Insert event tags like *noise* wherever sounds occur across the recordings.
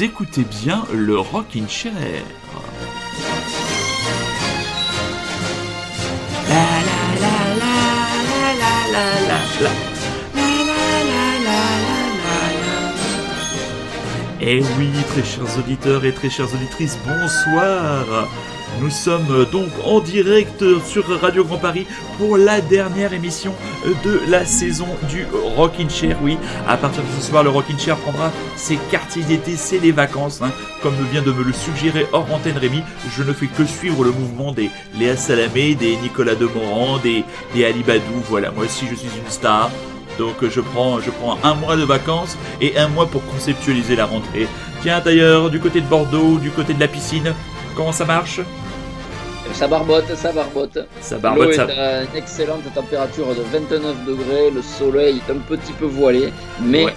écoutez bien le Rockin' Chair. La. Eh oui, très chers auditeurs et très chères auditrices, bonsoir nous sommes donc en direct sur Radio Grand Paris pour la dernière émission de la saison du Rockin' Chair. Oui, à partir de ce soir, le Rockin' Chair prendra ses quartiers d'été, c'est les vacances. hein. Comme vient de me le suggérer hors antenne Rémi, je ne fais que suivre le mouvement des Léa Salamé, des Nicolas Demorand, des, des Ali Badou. Voilà, moi aussi je suis une star. Donc je prends, je prends un mois de vacances et un mois pour conceptualiser la rentrée. Tiens d'ailleurs, du côté de Bordeaux, du côté de la piscine, comment ça marche? Ça barbote, ça barbote. Ça L'eau barbote, est ça... à une excellente température de 29 degrés, le soleil est un petit peu voilé, mais Ouais.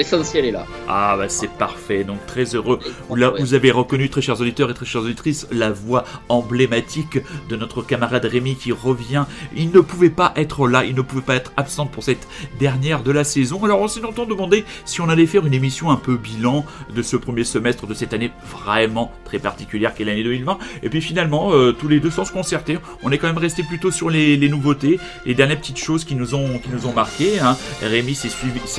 L'essentiel est là. Ah bah c'est parfait, donc très heureux. Là, vous avez reconnu, très chers auditeurs et très chères auditrices, la voix emblématique de notre camarade Rémi qui revient. Il ne pouvait pas être là, il ne pouvait pas être absent pour cette dernière de la saison. Alors on s'est longtemps demandé si on allait faire une émission un peu bilan de ce premier semestre de cette année vraiment très particulière qu'est l'année 2020. Et puis finalement, euh, tous les deux sans se concerter, on est quand même resté plutôt sur les, les nouveautés, les dernières petites choses qui nous ont, qui nous ont marqué. Hein. Rémi s'est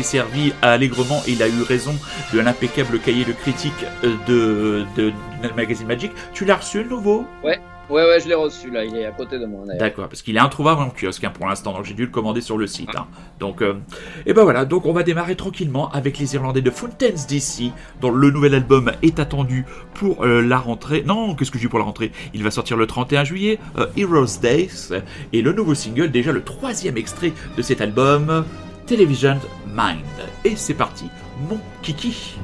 servi allègrement il a eu raison de l'impeccable cahier de critique euh, de, de, magazine Magic. Tu l'as reçu le nouveau? Ouais, ouais, je l'ai reçu là, il est à côté de moi. D'accord, parce qu'il est introuvable en kiosque hein, pour l'instant, donc j'ai dû le commander sur le site. hein. Donc, euh, et ben voilà, donc on va démarrer tranquillement avec les Irlandais de Fountains DC, dont le nouvel album est attendu pour euh, la rentrée. Non, qu'est-ce que je dis pour la rentrée? Il va sortir le 31 juillet, euh, Heroes Days, et le nouveau single, déjà le troisième extrait de cet album, Television Mind. Et c'est parti, mon kiki.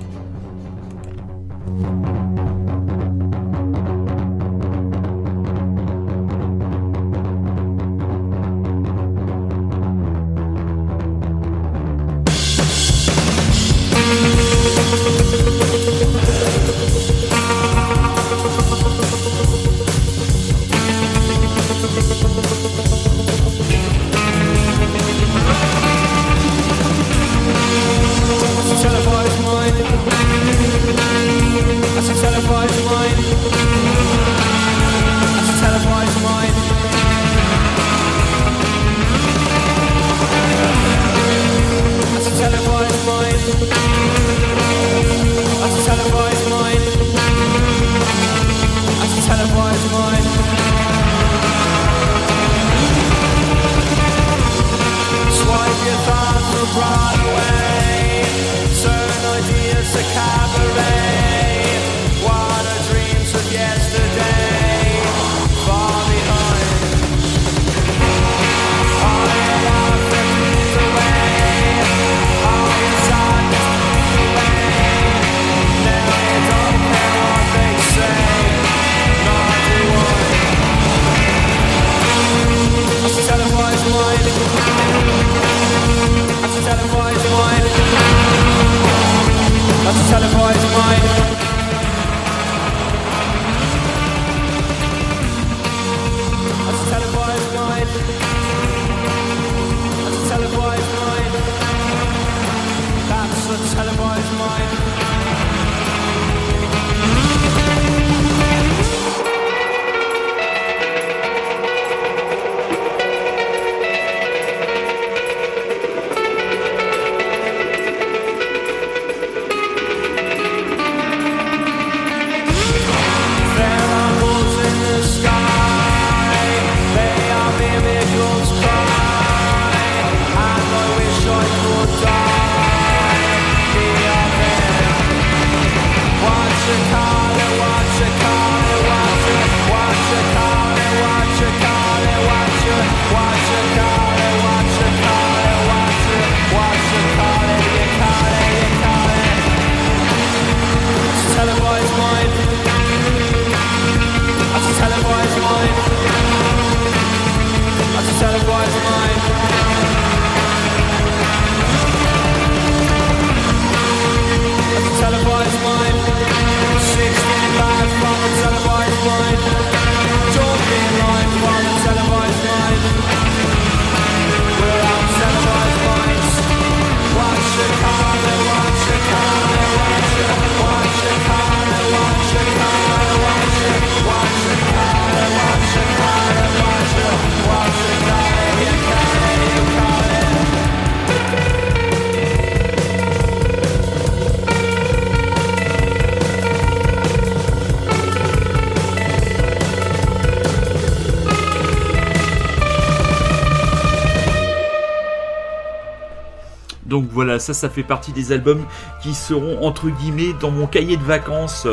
Donc voilà, ça, ça fait partie des albums qui seront entre guillemets dans mon cahier de vacances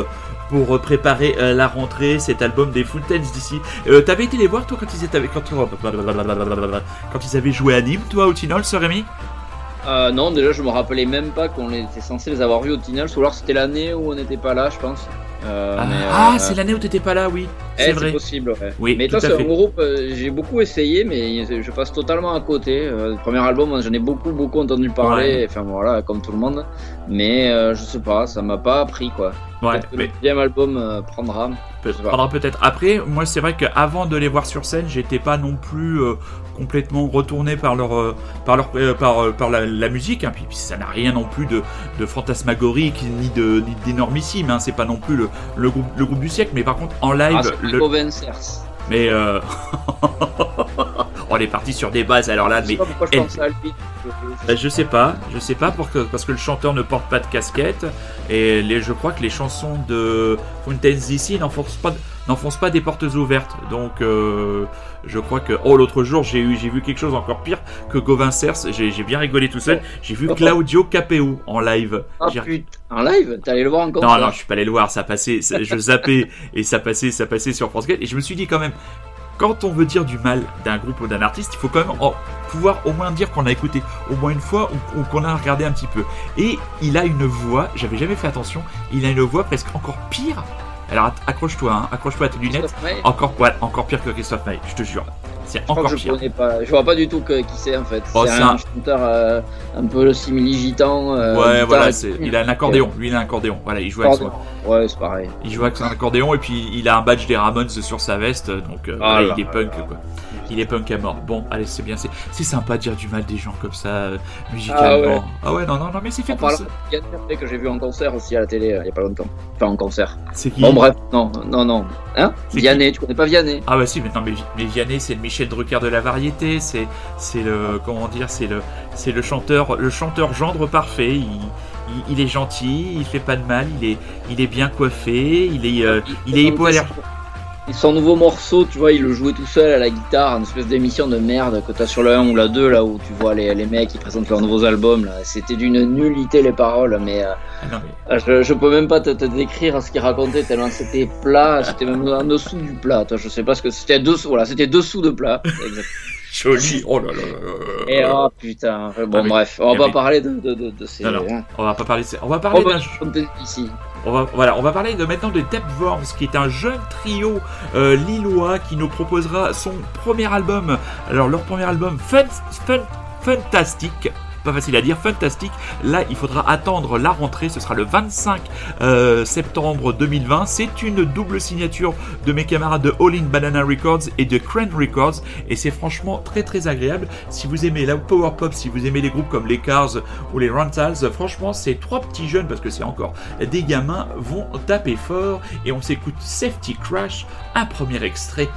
pour préparer euh, la rentrée. Cet album des Fountains d'ici. Euh, T'avais été les voir toi quand ils étaient avec quand, quand ils avaient joué à Nîmes, toi au Tinol, ce Rémi Euh, non, déjà, je me rappelais même pas qu'on était censé les avoir vus au Tinal, ou alors c'était l'année où on n'était pas là, je pense. Euh, Ah, ah, c'est l'année où t'étais pas là, oui. Eh, C'est possible, ouais. Oui, mais toi, c'est un groupe, euh, j'ai beaucoup essayé, mais je passe totalement à côté. Euh, le premier album, j'en ai beaucoup, beaucoup entendu parler, Ouais. enfin voilà, comme tout le monde. Mais euh, je sais pas, ça m'a pas pris quoi. Ouais, Peut-être que mais le deuxième album euh, prendra. prendra peut-être. Après, moi, c'est vrai qu'avant de les voir sur scène, j'étais pas non plus euh, complètement retourné par leur, euh, par leur, par, par la, la musique. hein. Puis, puis ça n'a rien non plus de, de fantasmagorique ni de ni d'énormissime. Hein. C'est pas non plus le, le groupe, le groupe du siècle. Mais par contre, en live, Ah, le- mais *laughs* on est parti sur des bases. Alors là, Je mais sais pas je pense à Bah, sais pas, je sais pas pour que- parce que le chanteur ne porte pas de casquette et les, je crois que les chansons de Fountains DC n'enfoncent pas, n'enfoncent pas des portes ouvertes. Donc euh, je crois que oh l'autre jour j'ai eu j'ai vu quelque chose encore pire que Gauvin Cers. J'ai j'ai bien rigolé tout seul. J'ai vu Claudio Capeo en live. Ah J'ai- putain, en live? T'es allé le voir en concert non non, je suis pas allé le voir. Ça passait, ça- je zappais *laughs* et ça passait, ça passait sur France 4 et je me suis dit quand même. Quand on veut dire du mal d'un groupe ou d'un artiste, il faut quand même pouvoir au moins dire qu'on a écouté au moins une fois ou qu'on a regardé un petit peu. Et il a une voix, j'avais jamais fait attention, il a une voix presque encore pire. Alors accroche-toi, hein, accroche-toi à tes lunettes. Encore, ouais, encore pire que Christophe Maé, je te jure. C'est encore je pire. connais pas. Je vois pas du tout que- qui c'est en fait. Oh, c'est un, chanteur euh, un peu simili-gitan. euh, Ouais, voilà, et il a un accordéon. Lui, il a un accordéon. Voilà, il joue avec son, Ouais, c'est pareil. il joue avec son accordéon et puis il a un badge des Ramones sur sa veste. Donc euh, Ah voilà, là il est là punk là. quoi. Il est punk à mort. Bon, allez, c'est bien. C'est sympa de dire du mal des gens comme ça, euh, Ah musicalement. ouais. Ah ouais, non, non, non, mais c'est fait En pour ça. de Yann Ferré que j'ai vu en concert aussi à la télé euh, il y a pas longtemps. Enfin en concert. C'est qui Bon bref, non, non, non. Hein? Vianney, tu connais pas Vianney? Ah bah si, mais non, mais, Vi- mais Vianney, c'est le Michel Drucker de la variété, c'est c'est le comment dire, c'est le c'est le chanteur le chanteur gendre parfait. Il, il, il est gentil, il fait pas de mal, il est il est bien coiffé, il est euh, il est hypoallergénique. Et son nouveau morceau, tu vois, il le jouait tout seul à la guitare, une espèce d'émission de merde que t'as sur le 1 ou la 2, là où tu vois les, les mecs qui présentent leurs nouveaux albums. là. C'était d'une nullité les paroles, mais euh, Ah mais- je, je peux même pas te, te décrire ce qu'il racontait tellement c'était plat, c'était même en dessous du plat. Toi, je sais pas ce que c'était dessous, voilà, c'était dessous de plat. *laughs* Joli. Oh là là. là. Et oh putain, bon Ah, mais- bref, on va pas avait- parler de, de, ces. Non, non. hein. On va pas parler de ça. On va parler Oh, d'un ici. On va, parler maintenant de Worms, qui est un jeune trio euh, lillois qui nous proposera son premier album. Alors leur premier album, Fun, Fun, Fantastic. Pas facile à dire, fantastique. Là, il faudra attendre la rentrée. Ce sera le 25 euh, septembre 2020. C'est une double signature de mes camarades de All In Banana Records et de Crane Records. Et c'est franchement très très agréable. Si vous aimez la power pop, si vous aimez les groupes comme les Cars ou les Rentals, franchement, ces trois petits jeunes, parce que c'est encore des gamins, vont taper fort. Et on s'écoute Safety Crash, un premier extrait.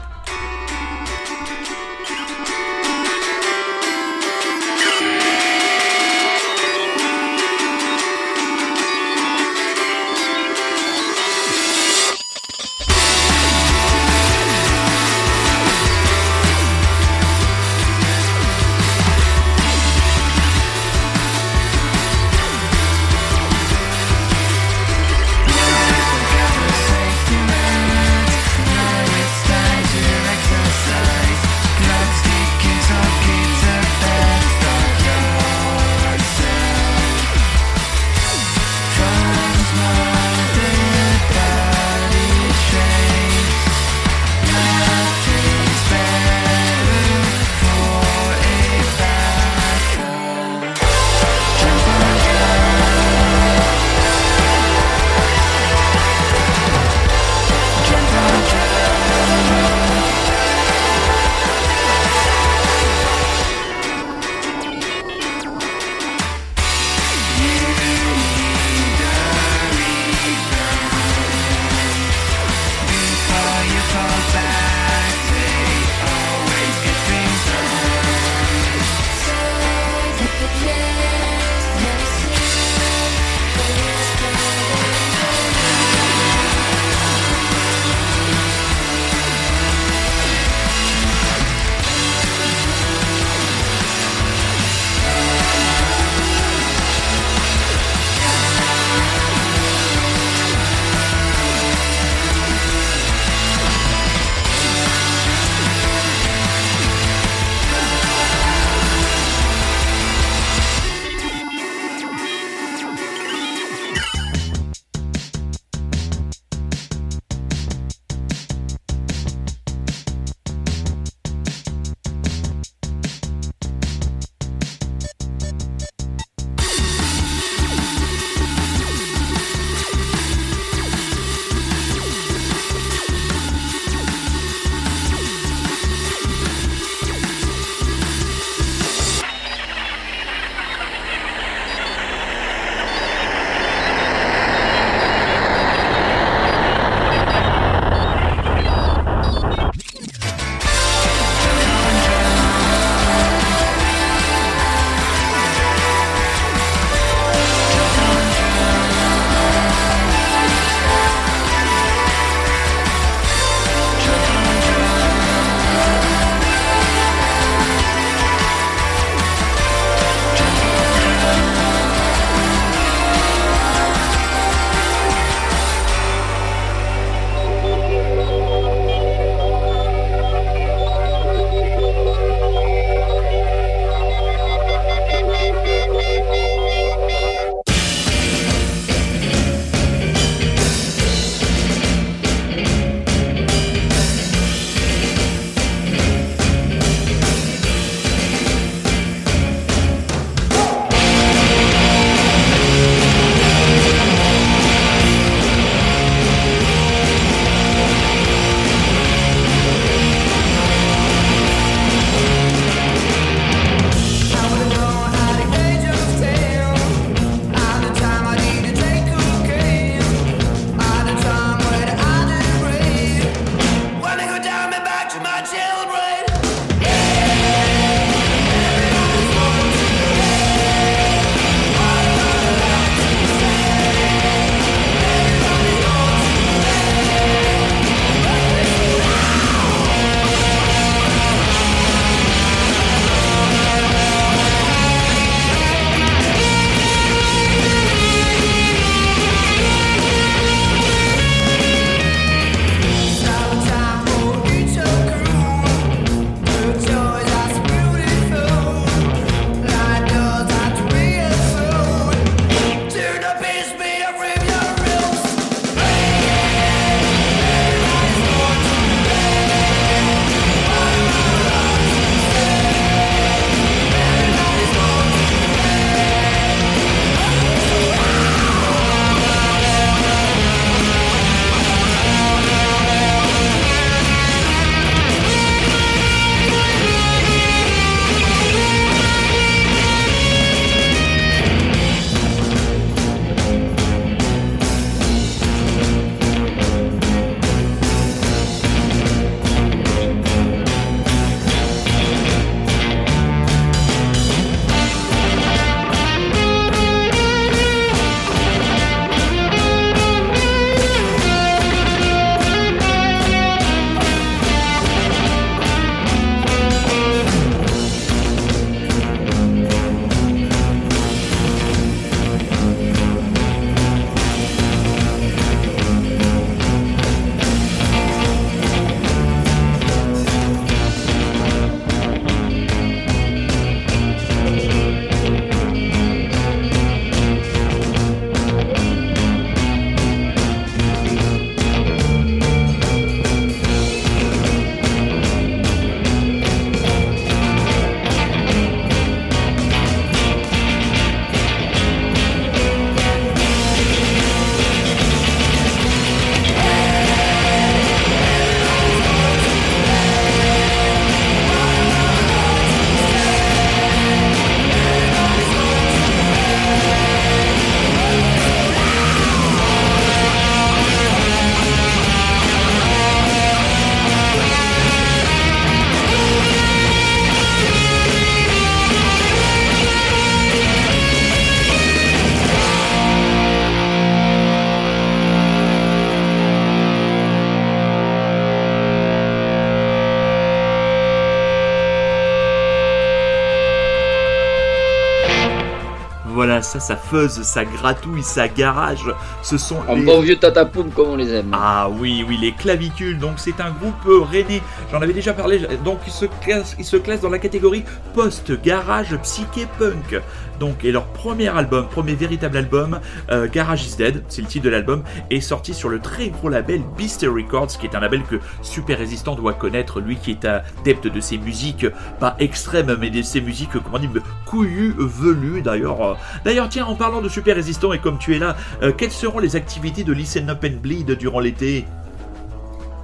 Ça, fuzz, ça gratouille, ça garage. Ce sont Un les... bon vieux tatapoum comme on les aime. Ah oui, oui, les clavicules. Donc c'est un groupe euh, rennais. J'en avais déjà parlé. Donc il se classe, il se classe dans la catégorie post-garage psyché punk. Donc et leur premier album, premier véritable album, euh, Garage is Dead, c'est le titre de l'album, est sorti sur le très gros label Beastie Records, qui est un label que Super Résistant doit connaître, lui qui est adepte de ces musiques pas extrêmes, mais de ces musiques comment dire couillues, velues. D'ailleurs, euh, d'ailleurs tiens, en parlant de Super Résistant et comme tu es là, euh, quelles seront les activités de Listen Up and Bleed durant l'été?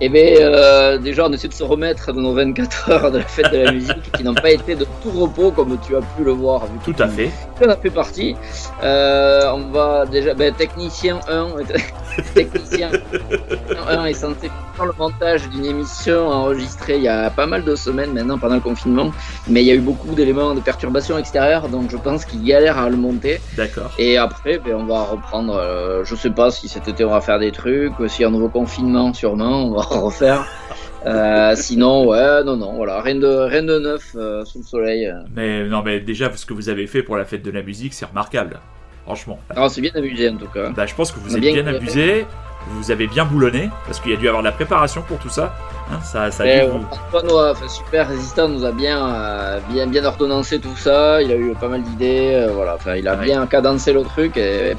Eh bien, euh, déjà, on essaie de se remettre de nos 24 heures de la fête de la *laughs* musique qui n'ont pas été de tout repos, comme tu as pu le voir. vu Tout à fait. En as fait partie. Euh, on va déjà. Ben, technicien 1. *laughs* technicien 1 est censé faire le montage d'une émission enregistrée il y a pas mal de semaines maintenant pendant le confinement. Mais il y a eu beaucoup d'éléments de perturbation extérieure, donc je pense qu'il galère à le monter. D'accord. Et après, ben, on va reprendre. euh, je sais pas si cet été on va faire des trucs, s'il y a un nouveau confinement, sûrement, on va *laughs* refaire. Euh, sinon, ouais, non, non, voilà, rien de, rien de neuf euh, sous le soleil. Mais non, mais déjà, ce que vous avez fait pour la fête de la musique, c'est remarquable. Franchement. Alors, c'est bien amusé en tout cas. Bah, je pense que vous êtes bien abusé. Vous avez bien boulonné. Parce qu'il y a dû avoir de la préparation pour tout ça. Hein, ça, ça a dû vous- ouais, enfin, super résistant, nous a bien, euh, bien, bien ordonnancé tout ça. Il a eu pas mal d'idées, euh, voilà. Enfin, il a Ouais. bien cadencé le truc et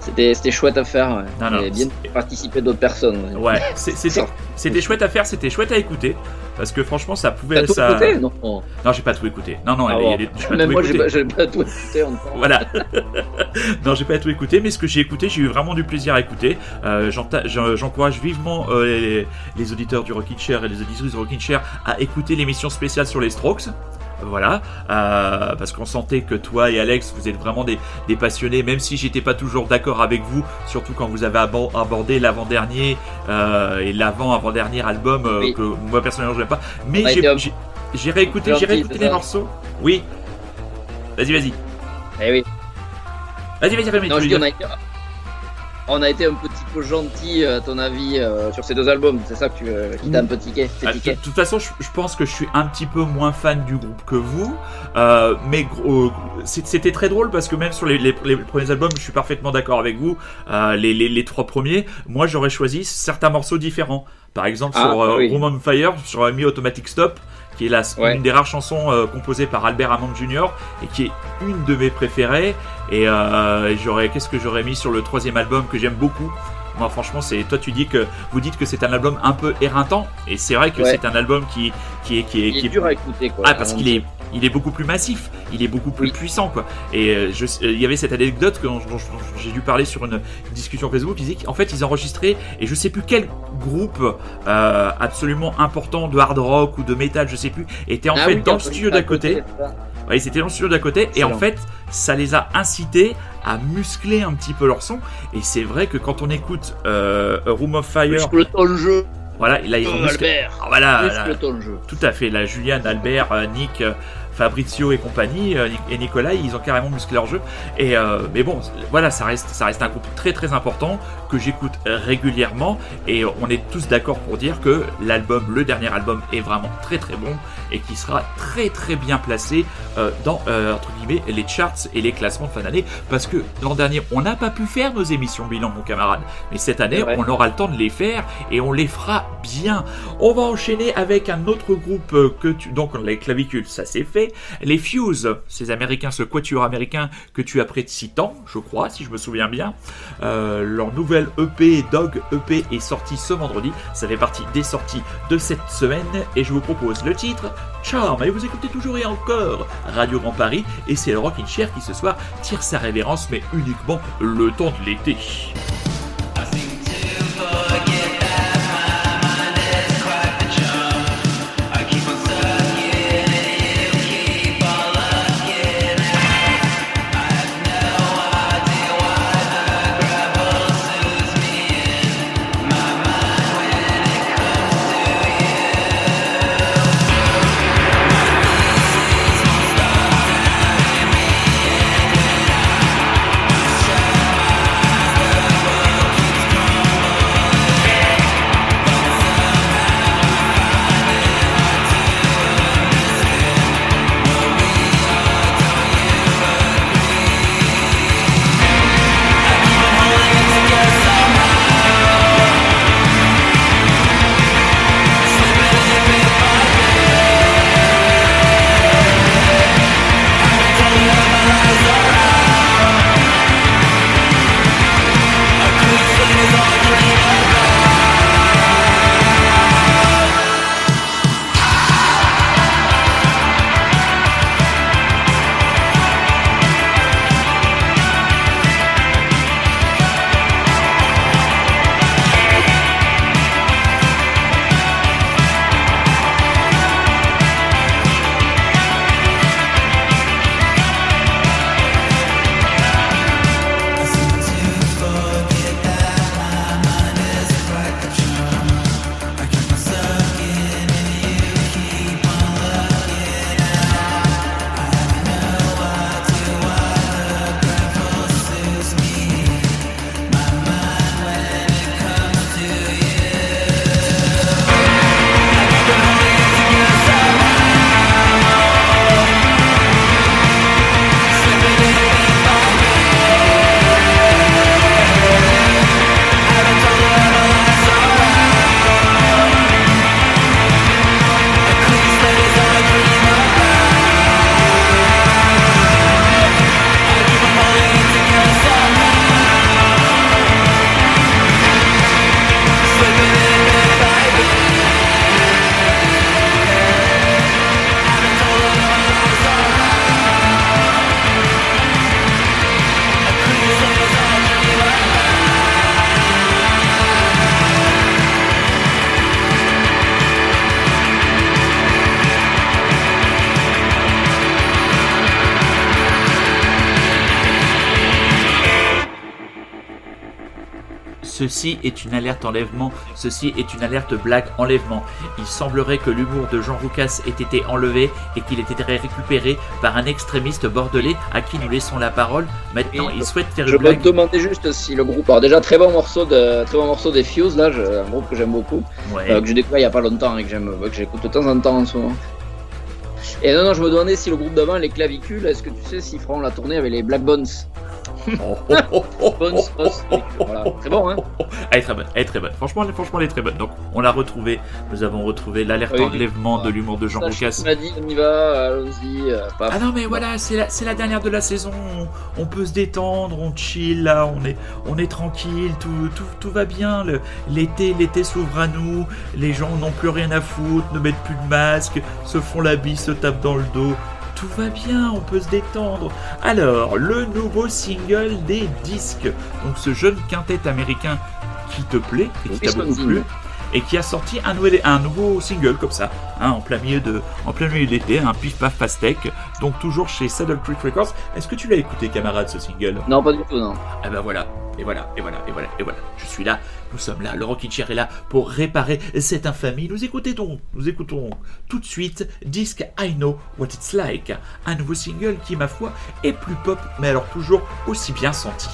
c'était, chouette à faire. Ouais. Non, non, bien participer d'autres personnes. Ouais, c'est- c'était chouette à faire, c'était chouette à écouter. Parce que franchement, ça pouvait. Tout ça... écouté Non? Non, j'ai pas tout écouté. Non, non, Ah bon. j'ai pas pas, tout écouté. Voilà. *laughs* non, j'ai pas tout écouté, mais ce que j'ai écouté, j'ai eu vraiment du plaisir à écouter. Euh, J'encourage vivement euh, les, les auditeurs du Rockin' Chair et les auditrices du Rockin' Chair à écouter l'émission spéciale sur les Strokes. Voilà, euh, parce qu'on sentait que toi et Alex, vous êtes vraiment des, des passionnés, même si j'étais pas toujours d'accord avec vous, surtout quand vous avez abo- abordé l'avant-dernier euh, et l'avant-avant-dernier album euh, Oui. que moi personnellement je n'aime pas. Mais j'ai- réécouté, j'ai réécouté les morceaux. Oui. Vas-y, vas-y. Eh oui. Vas-y, vas-y, Rémi. Non, tu je veux dis, on dire. a été, on a été un petit peu gentil, à ton avis, euh, sur ces deux albums. C'est ça que tu, euh, qui t'a un peu tiqué, Ah, De tiqué. de toute façon, je, je pense que je suis un petit peu moins fan du groupe que vous, euh, mais c'était très drôle parce que même sur les, les- les premiers albums, je suis parfaitement d'accord avec vous. Euh, les, trois premiers, moi j'aurais choisi certains morceaux différents. Par exemple, Ah, sur euh, oui. Room on Fire, j'aurais mis Automatic Stop, qui est la, Ouais. une des rares chansons euh, composées par Albert Hammond Jr. et qui est une de mes préférées. Et euh, j'aurais, qu'est-ce que j'aurais mis sur le troisième album que j'aime beaucoup? Moi, franchement, c'est toi. Tu dis que vous dites que c'est un album un peu éreintant, et c'est vrai que Ouais. c'est un album qui qui est qui est, Il qui est dur à écouter, quoi. ah parce qu'il est il est beaucoup plus massif, il est beaucoup plus Oui. puissant quoi. Et euh, je, euh, il y avait cette anecdote que j'ai dû parler sur une discussion Facebook. Ils disaient qu'en fait ils enregistraient et je sais plus quel groupe euh, absolument important de hard rock ou de metal, je sais plus, était en Ah fait oui, dans le studio d'à côté. ils étaient dans le studio d'à côté et en fait, ça les a incités à muscler un petit peu leur son. Et c'est vrai que quand on écoute euh, Room of Fire, jeu, voilà, là ils ont musclé. Albert. Ah, voilà, là, Muscle ton jeu. tout à fait. Là, Julian, Albert, euh, Nick, euh, Fabrizio et compagnie, euh, et Nicolas, ils ont carrément musclé leur jeu. Et euh, mais bon, voilà, ça reste, ça reste un groupe très très important que j'écoute régulièrement. Et on est tous d'accord pour dire que l'album, le dernier album, est vraiment très très bon et qui sera très très bien placé euh, dans euh, entre guillemets les charts et les classements de fin d'année. Parce que l'an dernier, on n'a pas pu faire nos émissions bilan, mon camarade. Mais cette année, on aura le temps de les faire et on les fera bien. On va enchaîner avec un autre groupe euh, que tu donc les clavicules, ça c'est fait. Les Fuse, ces Américains, ce quatuor américain que tu apprécies tant, je crois, si je me souviens bien. Euh, leur EP Dog EP est sortie ce vendredi. Ça fait partie des sorties de cette semaine et je vous propose le titre Charm. Et vous écoutez toujours et encore Radio Grand Paris et c'est le Rockin' Chair qui ce soir tire sa révérence mais uniquement le temps de l'été. Ceci est une alerte enlèvement, ceci est une alerte blague enlèvement. Il semblerait que l'humour de Jean Roucas ait été enlevé et qu'il ait été récupéré par un extrémiste bordelais à qui nous laissons la parole. Maintenant, il souhaite faire Je une me blague. demandais juste si le groupe. Alors, déjà, très bon morceau, de, très bon morceau des Fuse, là, je- un groupe que j'aime beaucoup, Ouais. euh, que j'ai découvert il y a pas longtemps et que j'aime, que j'écoute de temps en temps en ce moment. Et non, non, je me demandais si le groupe d'avant, les clavicules, est-ce que tu sais s'ils feront la tournée avec les Black Bones? Oh, oh, oh, oh, Bones, voilà. C'est bon, hein. Elle est très bonne, elle est très bonne. Franchement, elle- franchement, elle est très bonne. Donc, on l'a retrouvée. Nous avons retrouvé l'alerte Oui. enlèvement de l'humour de Jean Roucas. dit, on y va, allons-y. euh. Ah non mais voilà, c'est la, c'est la dernière de la saison, on, on peut se détendre, on chill là, on est, on est tranquille, tout, tout, tout va bien, l'été, l'été s'ouvre à nous, les gens n'ont plus rien à foutre, ne mettent plus de masque, se font la bise, se tapent dans le dos, tout va bien, on peut se détendre. Alors, le nouveau single des disques, donc ce jeune quintet américain qui te plaît, et qui t'a beaucoup plu, et qui a sorti un, nouvel, un nouveau single comme ça, hein, en plein milieu de, en plein milieu d'été, un pif paf pastèque, donc toujours chez Saddle Creek Records. Est-ce que tu l'as écouté, camarade, ce single? Non, pas du tout, non. Ah ben voilà, et voilà, et voilà, et voilà, et voilà. Je suis là, nous sommes là, Laurent Kitcher est là pour réparer cette infamie. Nous écoutons donc, nous écoutons tout de suite disque I Know What It's Like, un nouveau single qui, ma foi, est plus pop, mais alors toujours aussi bien senti.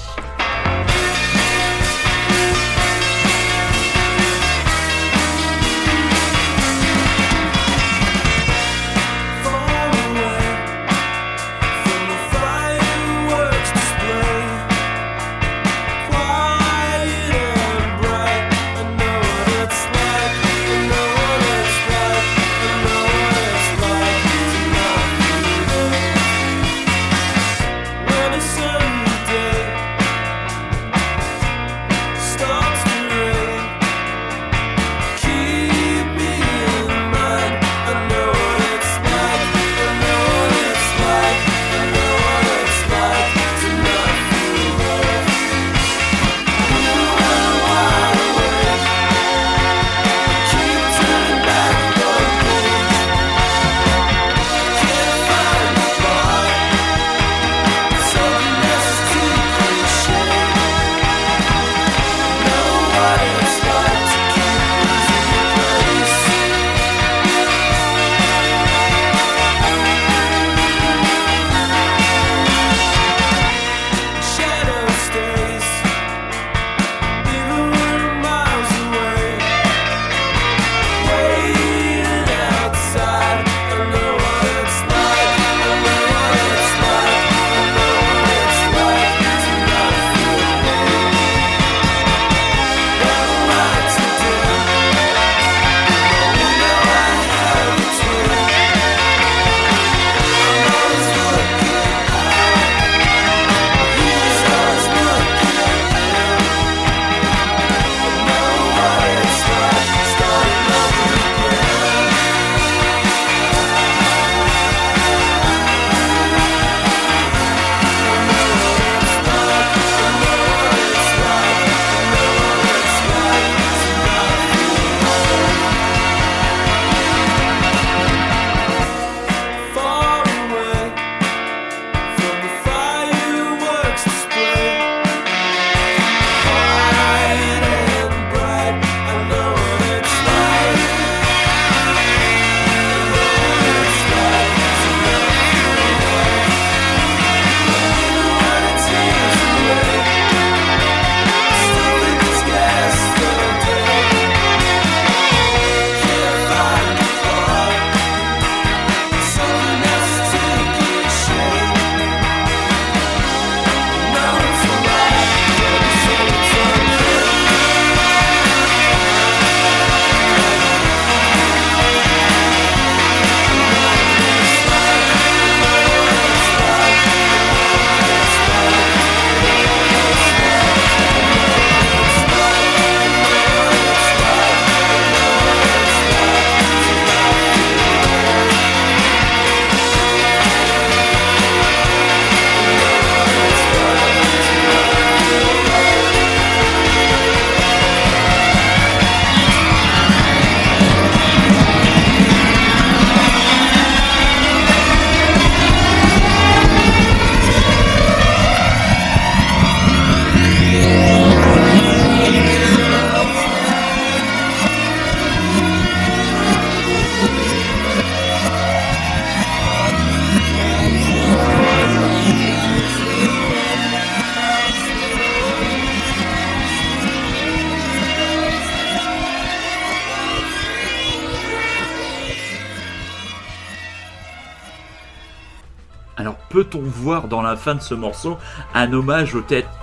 Dans la fin de ce morceau un hommage au,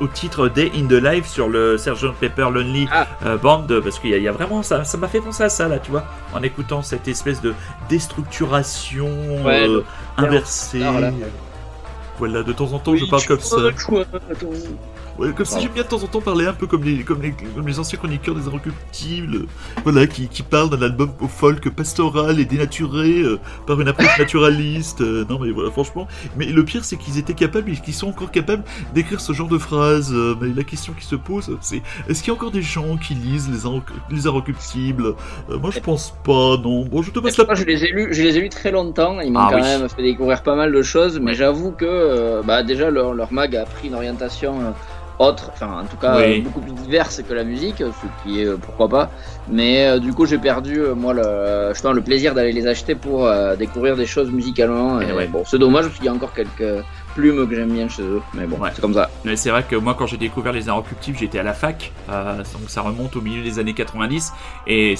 titre Day in the Life sur le Sgt Pepper Lonely Ah. euh, Band Parce qu'il y, a- il y a vraiment ça, ça m'a fait penser à ça là, tu vois, en écoutant cette espèce de déstructuration Ouais, euh, inversée. Voilà. Voilà, de temps en temps, je parle comme ça. Ouais, comme ça, j'aime bien de temps en temps parler un peu comme les, comme les, comme les anciens chroniqueurs des Inrecuptibles, voilà, qui, qui parlent d'un album au folk pastoral et dénaturé euh, par une approche naturaliste. euh, non, mais voilà, franchement. Mais le pire, c'est qu'ils étaient capables, et qu'ils sont encore capables d'écrire ce genre de phrases. euh, mais la question qui se pose, c'est est-ce qu'il y a encore des gens qui lisent les, Inrec- les Inrecuptibles Euh, Moi, je pense pas, non. Bon, je te passe la. Moi, je les ai lus, je les ai lus très longtemps. Ils m'ont Ah quand oui. même fait découvrir pas mal de choses, mais j'avoue que euh, bah, déjà leur, leur mag a pris une orientation euh, autre, enfin en tout cas Oui. beaucoup plus diverse que la musique, ce qui est euh, pourquoi pas. Mais euh, du coup, j'ai perdu euh, moi le, je pense, le plaisir d'aller les acheter pour euh, découvrir des choses musicalement. Et, Eh ouais. Bon, c'est dommage parce qu'il y a encore quelques plumes que j'aime bien chez eux, mais bon, Ouais. c'est comme ça. Mais c'est vrai que moi, quand j'ai découvert les Inrecuptibles, j'étais à la fac, donc ça remonte au milieu des années 90, et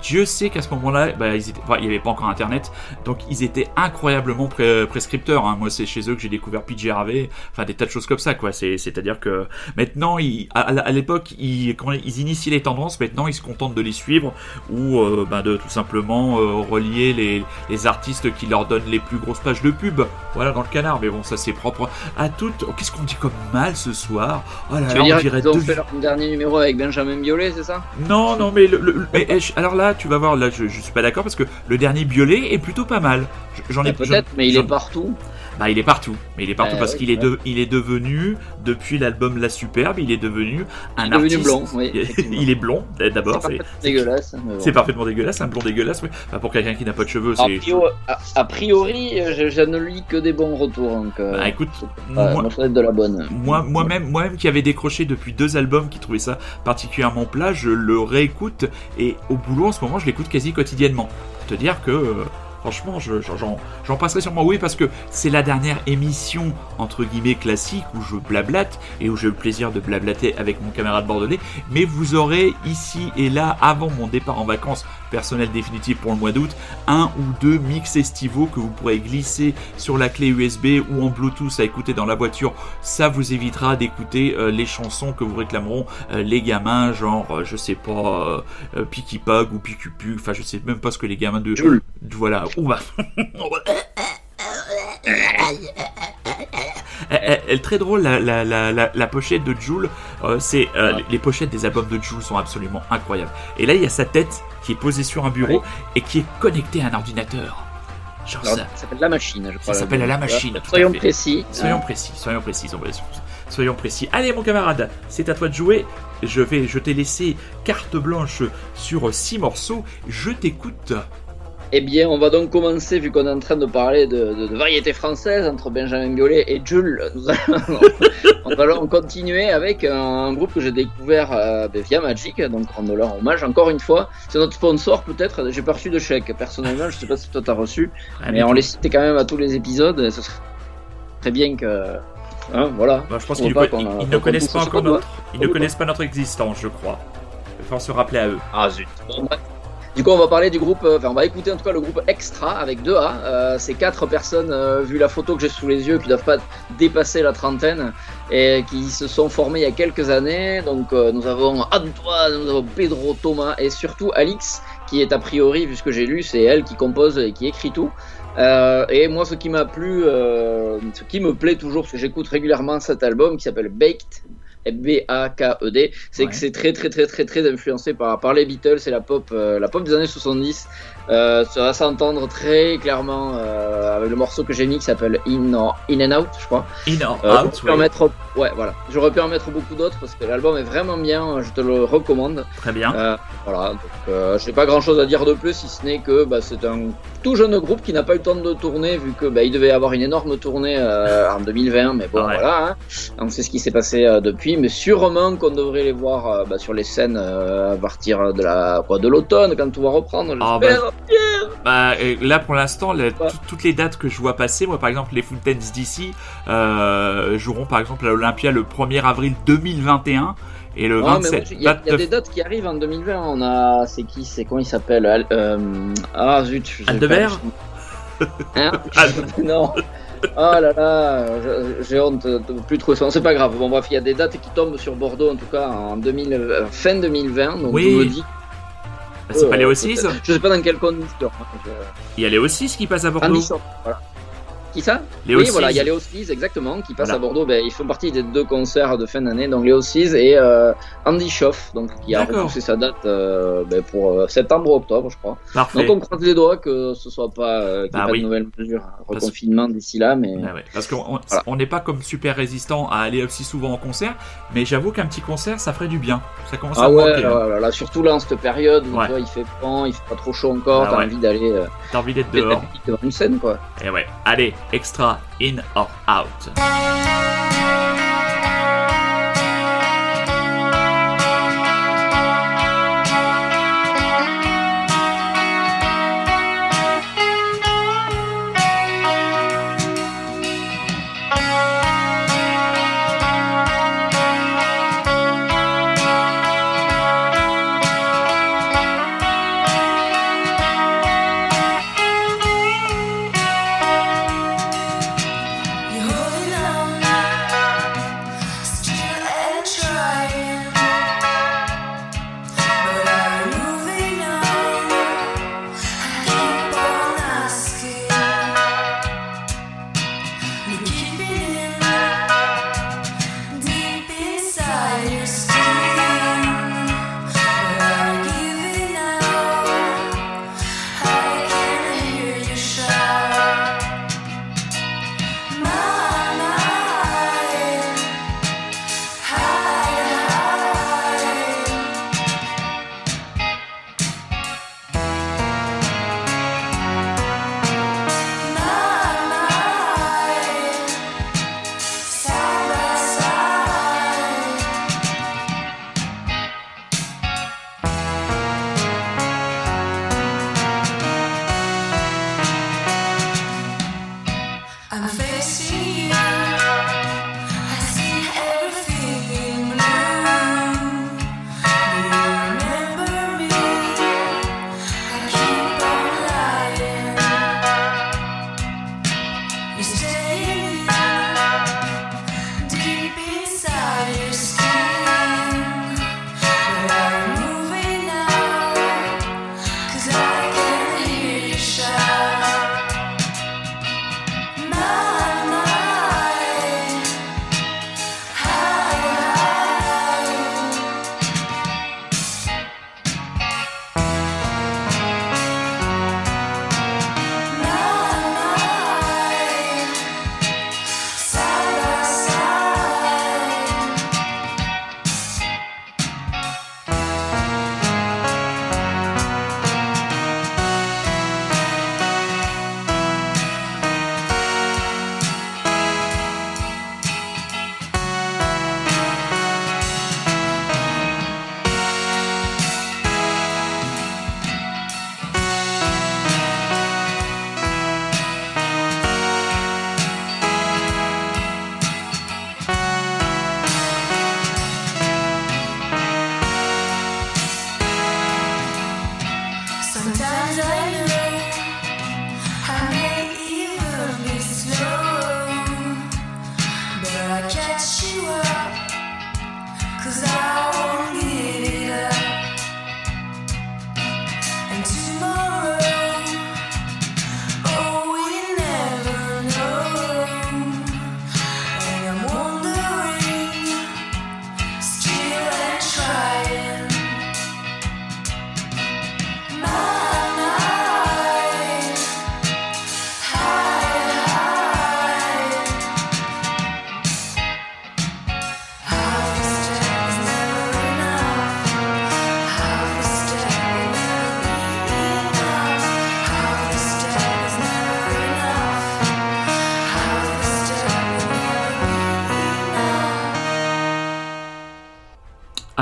Dieu sait qu'à ce moment-là, bah, ils étaient, enfin, il n'y avait pas encore Internet, donc ils étaient incroyablement pré- prescripteurs. hein. Moi, c'est chez eux que j'ai découvert PJ Harvey, enfin des tas de choses comme ça, quoi. C'est, c'est-à-dire que maintenant, ils, à, à l'époque, ils, quand ils initient les tendances, maintenant, ils se contentent de les suivre ou euh, bah, de tout simplement euh, relier les, les artistes qui leur donnent les plus grosses pages de pub. Voilà, dans le canard. Mais bon, ça c'est propre à toutes. Oh, qu'est-ce qu'on dit comme mal ce soir? Oh là Tu là, veux dire on dirait qu'ils ont deux fait leur dernier numéro avec Benjamin Biolay, c'est ça? Non, non, mais, le, le- mais, eh, alors là, tu vas voir, là, je, je suis pas d'accord parce que le dernier Biolay est plutôt pas mal. Je- J'en ai Peut-être, mais il est partout. Bah, il est partout. Mais il est partout Euh, parce oui, qu'il est, de- il est devenu, depuis l'album La Superbe, il est devenu un Il est devenu blond, oui, *laughs* il est blond, d'abord. C'est dégueulasse. bon. c'est parfaitement dégueulasse, un blond dégueulasse. Oui. Bah, pour quelqu'un qui n'a pas de cheveux, c'est. a, a priori, euh, je, je ne lis que des bons retours. Donc, euh, Bah, écoute, ouais, moi, moi, je vais être de la bonne. Moi, moi-même, moi-même qui avait décroché depuis deux albums, qui trouvait ça particulièrement plat, je le réécoute et au boulot en ce moment, je l'écoute quasi quotidiennement. Pour te dire que, franchement, je- je- j'en, j'en passerai sûrement oui parce que c'est la dernière émission entre guillemets classique où je blablate et où j'ai le plaisir de blablater avec mon camarade bordelais. Mais vous aurez ici et là, avant mon départ en vacances personnel définitif pour le mois d'août, un ou deux mix estivaux que vous pourrez glisser sur la clé USB ou en Bluetooth à écouter dans la voiture. Ça vous évitera d'écouter euh, les chansons que vous réclameront euh, les gamins, genre, euh, je sais pas, euh, Piki Pug ou Picupu, enfin je sais même pas ce que les gamins de... Voilà. Ouh, bah. Elle, est très drôle, la, la, la, la, pochette de Jules. euh, c'est euh, Ah. les, pochettes des albums de Jules sont absolument incroyables. Et là, il y a sa tête qui est posée sur un bureau et qui est connectée à un ordinateur. Genre Alors, ça. ça s'appelle La Machine, je crois. Ça s'appelle La Machine, tout Soyons précis. Soyons précis, soyons précis, soyons précis. Soyons précis. Allez mon camarade, c'est à toi de jouer. Je vais, je t'ai laissé carte blanche sur six morceaux. Je t'écoute. Eh bien, on va donc commencer, vu qu'on est en train de parler de, de, de variété française entre Benjamin Biolay et Jules. Nous allons, *laughs* on va alors continuer avec un, groupe que j'ai découvert euh, ben, via Magic, donc rendre leur hommage encore une fois. C'est notre sponsor peut-être. J'ai pas reçu de chèque personnellement. Je sais pas si toi t'as reçu, Allez, mais on les citait quand même à tous les épisodes. et Ce serait très bien que, hein, voilà. Bah, je pense qu'ils ne connaissent pas encore notre, ils ne connaissent pas notre existence, je crois. Il falloir se rappeler à eux. Ah zut. Bon. Du coup, on va parler du groupe, euh, enfin, on va écouter en tout cas le groupe Extra avec deux A. Euh, c'est quatre personnes, euh, vu la photo que j'ai sous les yeux, qui doivent pas dépasser la trentaine et qui se sont formés il y a quelques années. Donc, euh, nous avons Antoine, nous avons Pedro, Thomas et surtout Alix, qui est a priori, vu ce que j'ai lu, c'est elle qui compose et qui écrit tout. Et moi, ce qui m'a plu, ce qui me plaît toujours, parce que j'écoute régulièrement cet album qui s'appelle Baked, B-A-K-E-D, c'est Ouais. que c'est très très très très très influencé par, par les Beatles et la pop, euh, la pop des années 70. Euh, ça va s'entendre très clairement euh, avec le morceau que j'ai mis qui s'appelle In, or- In and Out, je crois. In or Euh, out, oui. mettre, ouais, voilà. J'aurais pu en mettre beaucoup d'autres parce que l'album est vraiment bien, je te le recommande. Très bien. Euh, voilà, donc euh, j'ai pas grand chose à dire de plus si ce n'est que bah, c'est un tout jeune groupe qui n'a pas eu le temps de tourner vu que bah, il devait avoir une énorme tournée euh, en 2020, mais bon Ah ouais. voilà, hein. on sait ce qui s'est passé euh, depuis, mais sûrement qu'on devrait les voir bah, sur les scènes euh, à partir de la quoi de l'automne quand tout va reprendre. J'espère. Bah, là pour l'instant, Ouais. toutes les dates que je vois passer, moi par exemple les Fountains d'ici euh, joueront par exemple à l'Olympia le 1er avril 2021 et le Ah, mais 27. moi, il y, a- il y a 29 des dates qui arrivent en 2020. On a, c'est qui, c'est comment il s'appelle Al- euh, Ah zut. Aldebert. Hein *laughs* Non. Ah là là, j'ai honte de plus trouver ça. C'est pas grave. Bon bref, il y a des dates qui tombent sur Bordeaux en tout cas en 2000, euh, fin 2020. Donc Oui. je me dis. Bah, c'est euh, pas les O6 Je sais pas dans hein, je- Il y a les O6 qui passent à Bordeaux. Voilà. Qui ça Les Oui, O6. voilà, il y a les O6 exactement qui passent Voilà. à Bordeaux. Ben, ils font partie des deux concerts de fin d'année, donc les O6 et euh, Andy Schoff, donc qui a repoussé sa date euh, ben, pour euh, septembre ou octobre, je crois. Parfait. Donc on croise les doigts que ce soit pas qu'il Bah pas oui. de nouvelles mesures, Parce- reconfinement d'ici là, mais Ah ouais, Parce qu'on on- Voilà. n'est pas comme super résistant à aller aussi souvent en concert, mais j'avoue qu'un petit concert, ça ferait du bien. Ça commence à ah ouais, manquer, hein. là, là, là, surtout là en cette période où Ouais. il fait froid, il fait pas trop chaud encore, Ah t'as ouais. envie d'aller T'as envie d'être dehors. devant une scène quoi. Et ouais. Allez, extra, in or out.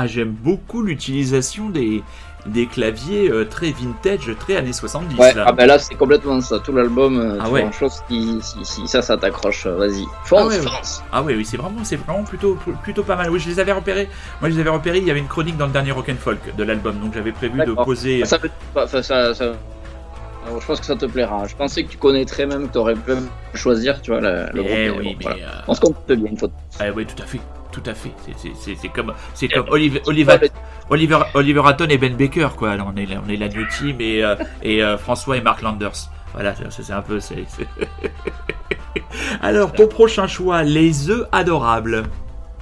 Ah, j'aime beaucoup l'utilisation des, des claviers euh, très vintage, très années 70. Ouais, là. ah ben là c'est complètement ça, tout l'album, euh, Ah ouais. chose qui, si, si ça, ça t'accroche, euh, vas-y, fonce, Ah ouais. Ah oui, oui, c'est vraiment, c'est vraiment plutôt, plutôt pas mal. Oui, je les avais repérés. Moi, je les avais repérés. Il y avait une chronique dans le dernier Rock and Folk de l'album, donc j'avais prévu de poser. Ça enfin, ça, ça, Alors, je pense que ça te plaira. Je pensais que tu connaîtrais même, que tu aurais pu choisir, tu vois, le, le Eh groupe. oui, mais. voilà. euh, On se compte bien une fois. ah oui, tout à fait. Tout à fait. C'est- comme, c'est comme Oliver, Oliver, Oliver, Oliver Hatton et Ben Baker, quoi. Alors, on est, la- on est la New Team et, euh, et euh, François et Mark Landers. Voilà, c'est un peu. *laughs* Alors, ton prochain choix, les œufs adorables.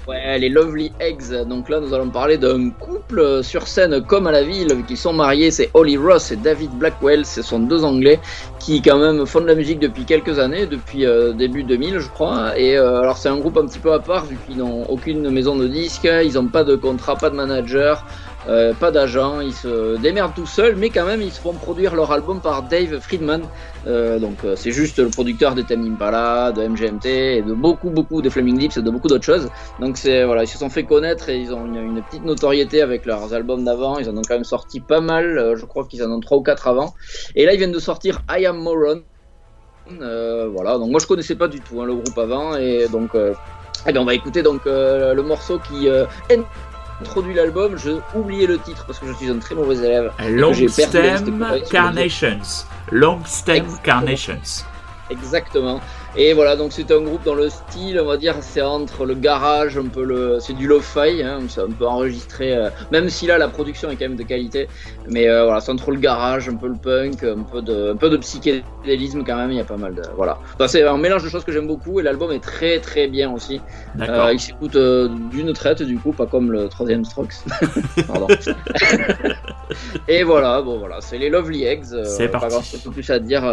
Ouais, les Lovely Eggs. Donc là, nous allons parler d'un couple sur scène comme à la ville qui sont mariés. C'est Holly Ross et David Blackwell. Ce sont deux Anglais qui quand même font de la musique depuis quelques années, depuis euh, début 2000, je crois. Et euh, alors c'est un groupe un petit peu à part vu qu'ils n'ont aucune maison de disques, ils n'ont pas de contrat, pas de manager. Euh, pas d'agent, ils se démerdent tout seuls, mais quand même ils se font produire leur album par Dave Friedman. Euh, donc euh, c'est juste le producteur de Tame Impala, de MGMT et de beaucoup beaucoup de Flaming Lips et de beaucoup d'autres choses. Donc c'est voilà, ils se sont fait connaître et ils ont une, petite notoriété avec leurs albums d'avant. Ils en ont quand même sorti pas mal. je crois qu'ils en ont trois ou quatre avant. Et là ils viennent de sortir I Am Moron. Voilà, donc moi je connaissais pas du tout hein, le groupe avant et donc eh bien, on va écouter donc le morceau qui introduit l'album. Je oublié le titre parce que je suis un très mauvais élève. Long Stem Carnations. Long Stem Exactement. Carnations. Exactement. Et voilà, donc c'est un groupe dans le style, on va dire, c'est entre le garage, un peu le, c'est du lo-fi, hein, c'est un peu enregistré, euh, même si là la production est quand même de qualité, mais euh, voilà, c'est entre le garage, un peu le punk, un peu de, un peu de psychédélisme quand même, il y a pas mal de, voilà. Enfin, c'est un mélange de choses que j'aime beaucoup et l'album est très très bien aussi. Euh, il s'écoute d'une traite du coup, pas comme le troisième Strokes. *laughs* Pardon. *laughs* et voilà, bon voilà, c'est les Lovely Eggs. C'est pas grand chose plus à dire.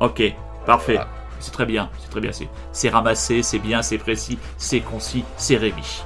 Ok, parfait. Voilà. C'est très bien, c'est très bien. C'est- ramassé, c'est bien, c'est précis, c'est concis, c'est Rémi.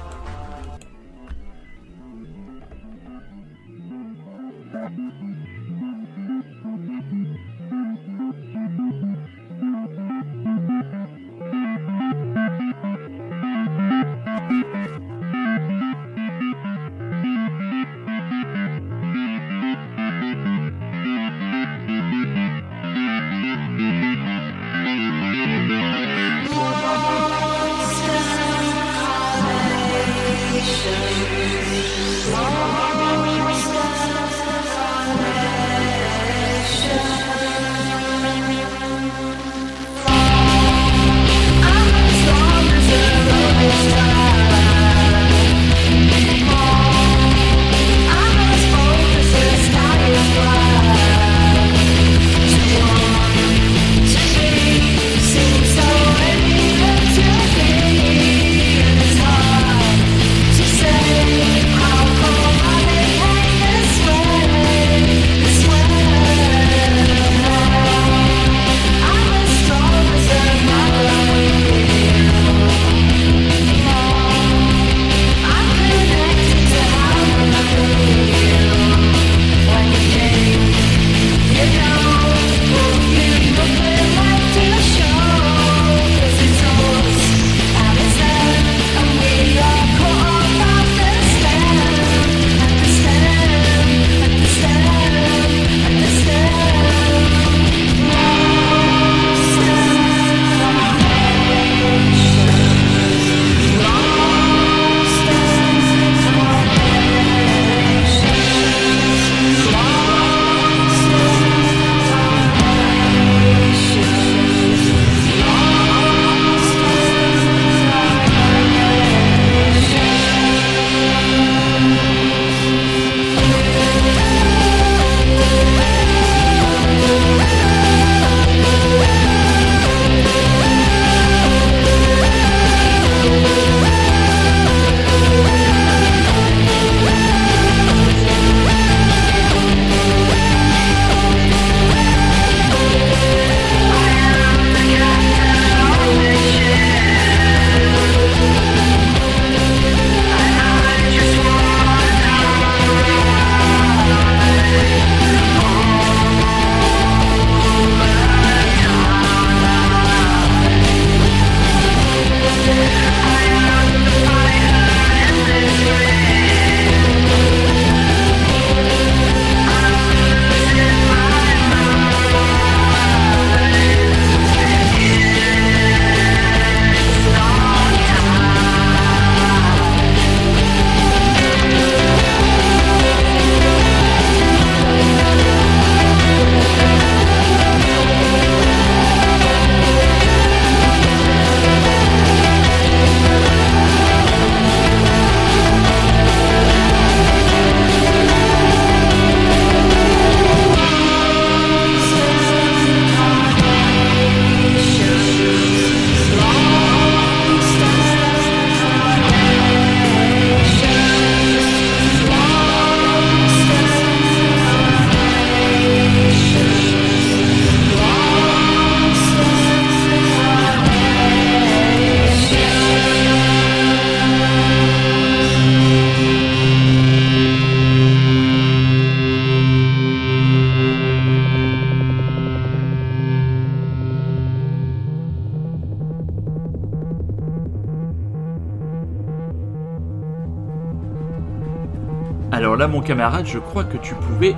Camarade, je crois que tu pouvais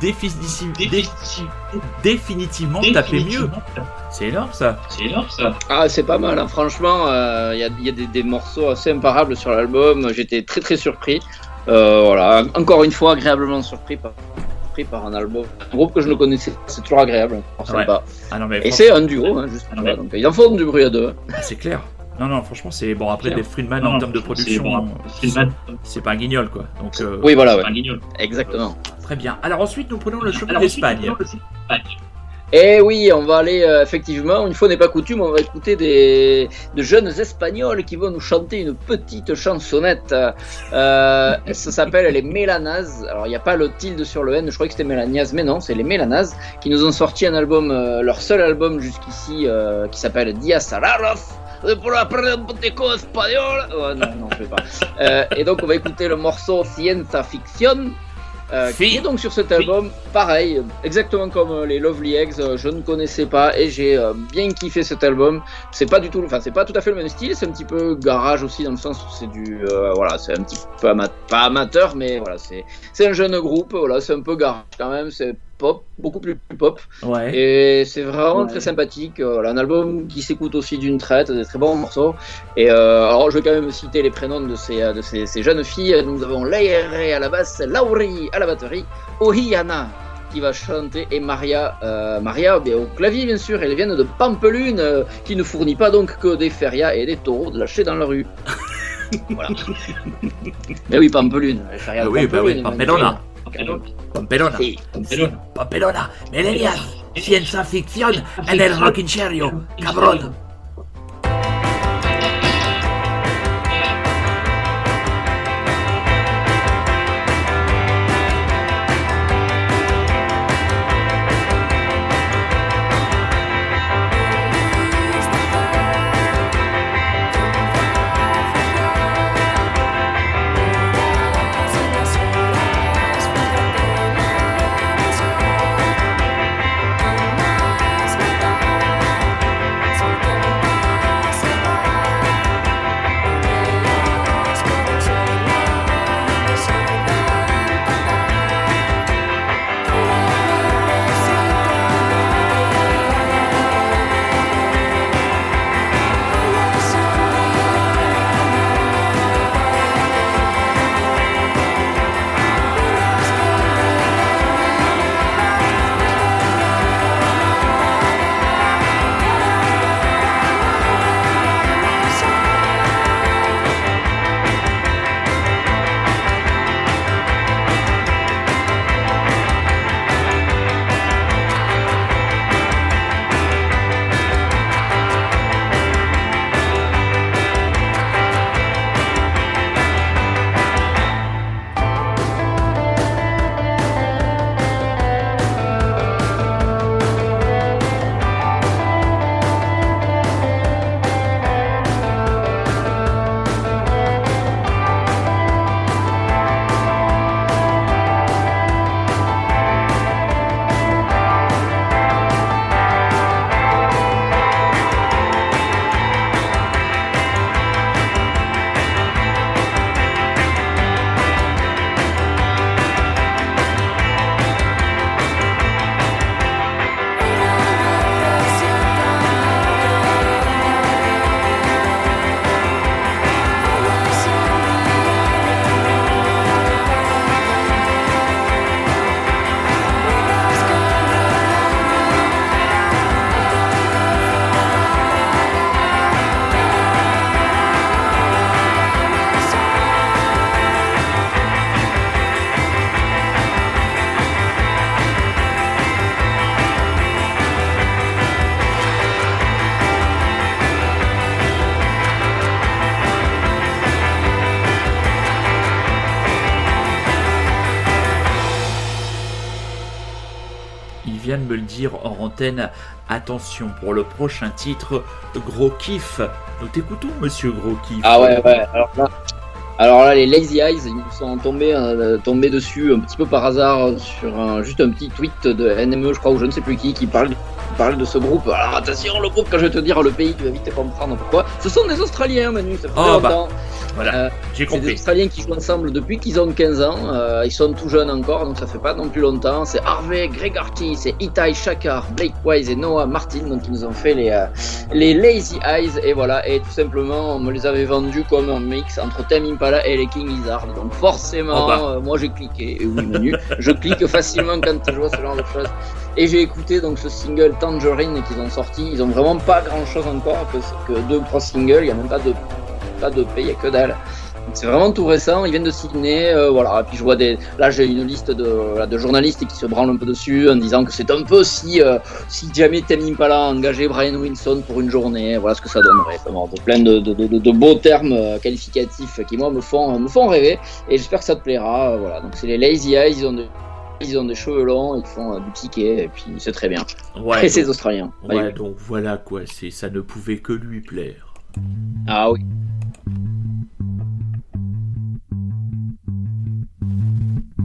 définitiv- dé- définitivement taper mieux. C'est énorme ça. Ah, c'est pas mal, hein. franchement. euh, Il y a, il y a des, des morceaux assez imparables sur l'album. J'étais très très surpris. Euh, voilà, encore une fois, agréablement surpris par, surpris par un album. Un groupe que je ne connaissais pas, c'est toujours agréable. alors, Ouais. sympa. Ah non mais Et c'est un duo, hein, juste. donc, ils en font du bruit à deux. ah, c'est clair. Non non, franchement c'est bon après des Friedman Non, en termes de production, c'est. C'est pas un guignol quoi. Donc euh, Oui, voilà, ouais. Un guignol. exactement. très bien. Alors ensuite nous prenons le chemin d'Espagne. Et oui, on va aller euh, effectivement, une fois n'est pas coutume, on va écouter des de jeunes espagnols qui vont nous chanter une petite chansonnette. Euh, ça s'appelle les Mélanas. Alors il n'y a pas le tilde sur le N, je croyais que c'était Mélanias, mais non, c'est les Mélanas qui nous ont sorti un album, euh, leur seul album jusqu'ici, euh, qui s'appelle Dia Salaroff. Pour apprendre un petit coup espagnol. Oh, non, non, je vais pas. Euh, et donc on va écouter le morceau Ciencia Fiction. Euh, qui est donc sur cet album, pareil, exactement comme euh, les Lovely Eggs, euh, je ne connaissais pas et j'ai bien kiffé cet album. C'est pas du tout, enfin c'est pas tout à fait le même style, c'est un petit peu garage aussi dans le sens où c'est du, euh, voilà, c'est un petit peu ama- pas amateur, mais voilà, c'est c'est un jeune groupe, voilà, c'est un peu garage quand même, c'est pop, beaucoup plus pop. Ouais. Et c'est vraiment Ouais. très sympathique. Euh, Voilà, un album qui s'écoute aussi d'une traite, des très bons morceaux. Et euh, alors, je vais quand même citer les prénoms de ces, de ces, ces jeunes filles. Nous avons Leire à la basse, Lauri à la batterie, Oriana qui va chanter et Maria, euh, Maria ben, au clavier bien sûr. Elles viennent de Pampelune, euh, qui ne fournit pas donc que des ferias et des taureaux de lâcher dans la rue. *laughs* voilà. *laughs* Mais oui, Pampelune. les ferias de Ah oui, bah oui, Pampelune, Pamperona. Pamperona. Sí, Pamperona. Ciencia ficción en el Rockin' Cabrón. Me le dire en antenne. Attention pour le prochain titre, Gros Kiff. Nous t'écoutons, monsieur Gros Kiff. Ah ouais, ouais. Alors là, alors là, les Lazy Eyes, ils nous sont tombés, euh, tombés dessus un petit peu par hasard sur un, juste un petit tweet de NME, je crois, ou je ne sais plus qui, qui parle, parle de ce groupe. Alors attention, le groupe, quand je vais te dire le pays, tu vas vite comprendre pourquoi. Ce sont des Australiens, Manu, ça fait Oh, bah. Voilà, Euh, C'est des compris. Australiens qui jouent ensemble depuis qu'ils ont 15 ans. Euh, ils sont tout jeunes encore, donc ça fait pas non plus longtemps. C'est Harvey Gregorty, c'est Itai Shakar, Blake Wise et Noah Martin, donc ils nous ont fait les, euh, les Lazy Eyes. Et voilà, et tout simplement, on me les avait vendus comme un mix entre Tame Impala et les King Lizard. Donc forcément, Oh bah. euh, moi j'ai cliqué. Et oui, je clique facilement quand je vois ce genre de choses. Et j'ai écouté donc ce single Tangerine qu'ils ont sorti. Ils ont vraiment pas grand chose encore que, que deux ou trois singles. Il y a même pas de pas de paye, il y a que dalle. C'est vraiment tout récent, ils viennent de signer, euh, voilà. Et puis je vois des, là j'ai une liste de, de journalistes qui se branlent un peu dessus en disant que c'est un peu si, euh, si jamais Tame Impala a engagé Brian Wilson pour une journée, voilà ce que ça donnerait. Bon, de plein de, de, de, de beaux termes euh, qualificatifs qui moi me font, me font rêver et j'espère que ça te plaira. euh, voilà, donc c'est les Lazy Eyes, ils ont des, ils ont des cheveux longs, ils font du piqué et puis c'est très bien. Ouais, et c'est australien. ouais, donc voilà quoi, c'est ça ne pouvait que lui plaire. Oui.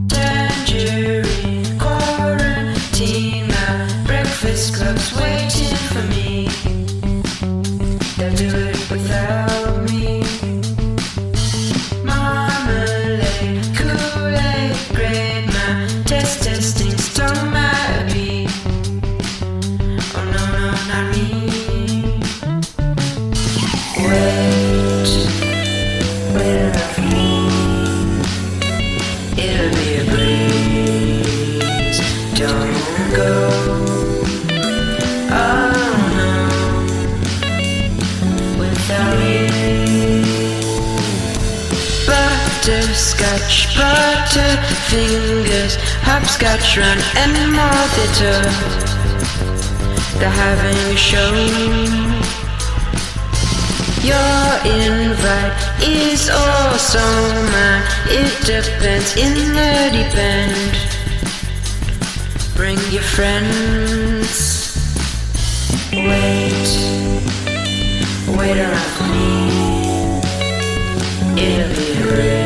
Tangerine quarantine, my breakfast club's waiting for me. They'll do it without fingers, hopscotch run and more theater. They're having a show. Your invite is also mine. It depends in the deep end. Bring your friends. Wait, wait around me. It'll be a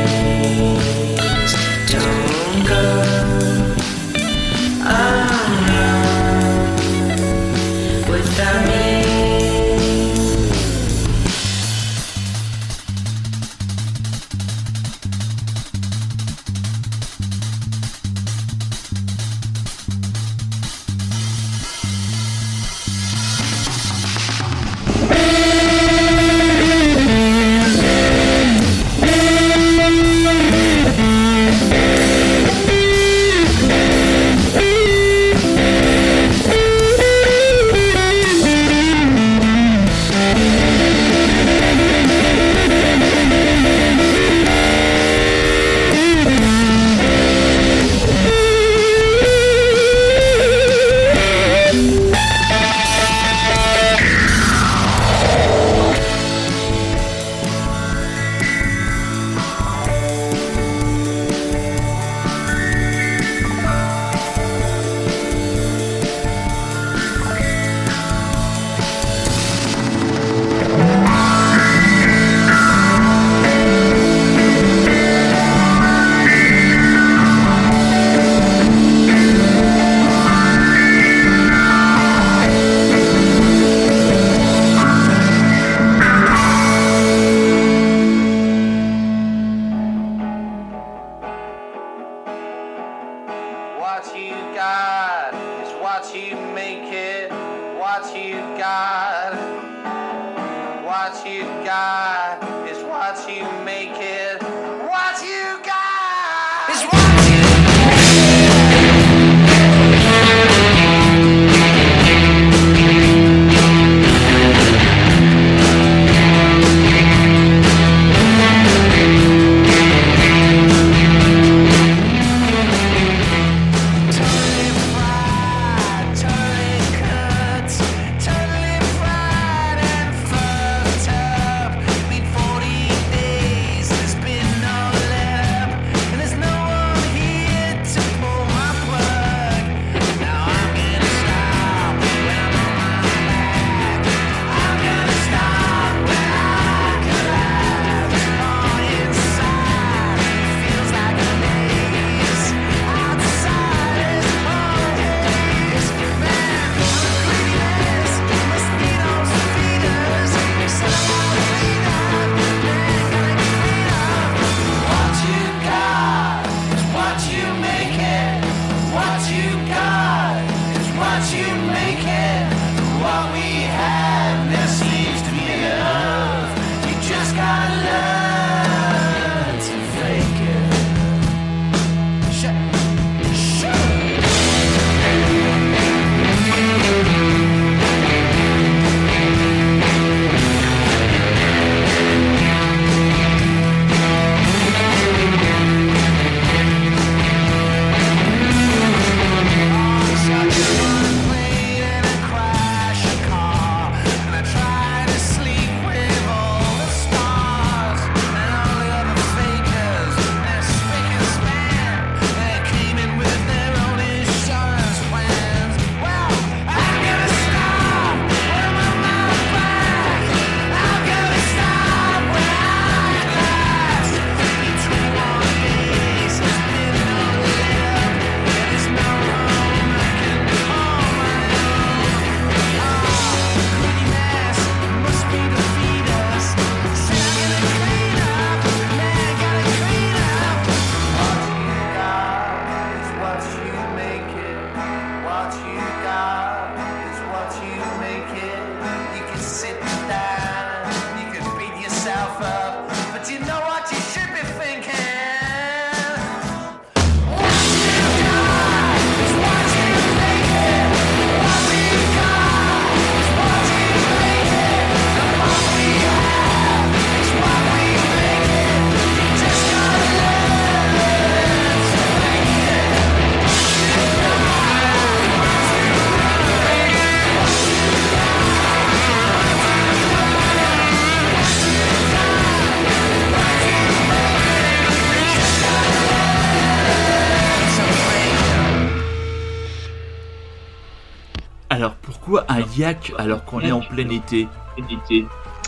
Alors qu'on est en plein été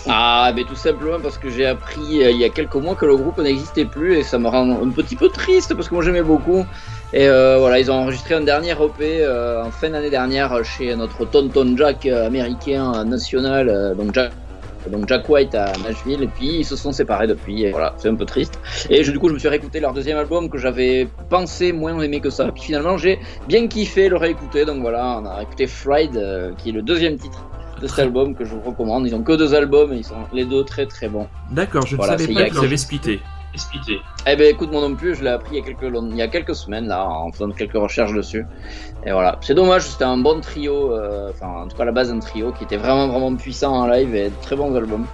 Ah, mais tout simplement parce que j'ai appris euh, il y a quelques mois que le groupe n'existait plus et ça me rend un petit peu triste parce que moi j'aimais beaucoup. Et euh, voilà, ils ont enregistré un dernier EP euh, en fin d'année dernière chez notre tonton Jack euh, américain national, euh, donc Jack. Donc Jack White à Nashville et puis ils se sont séparés depuis et voilà. C'est un peu triste. Et je, du coup je me suis réécouté leur deuxième album que j'avais pensé moins aimé que ça. Puis finalement j'ai bien kiffé le réécouter. Donc voilà. On a écouté Fried euh, qui est le deuxième titre de cet album que je vous recommande. Ils ont que deux albums et ils sont les deux très très bons. D'accord, je ne Voilà, savais c'est pas qu'ils avaient splitté. Eh ben écoute moi non plus, je l'ai appris il y a quelques il y a quelques semaines là en faisant quelques recherches dessus. Et voilà, c'est dommage, c'était un bon trio, euh, enfin en tout cas à la base un trio qui était vraiment vraiment puissant en live et de très bons albums.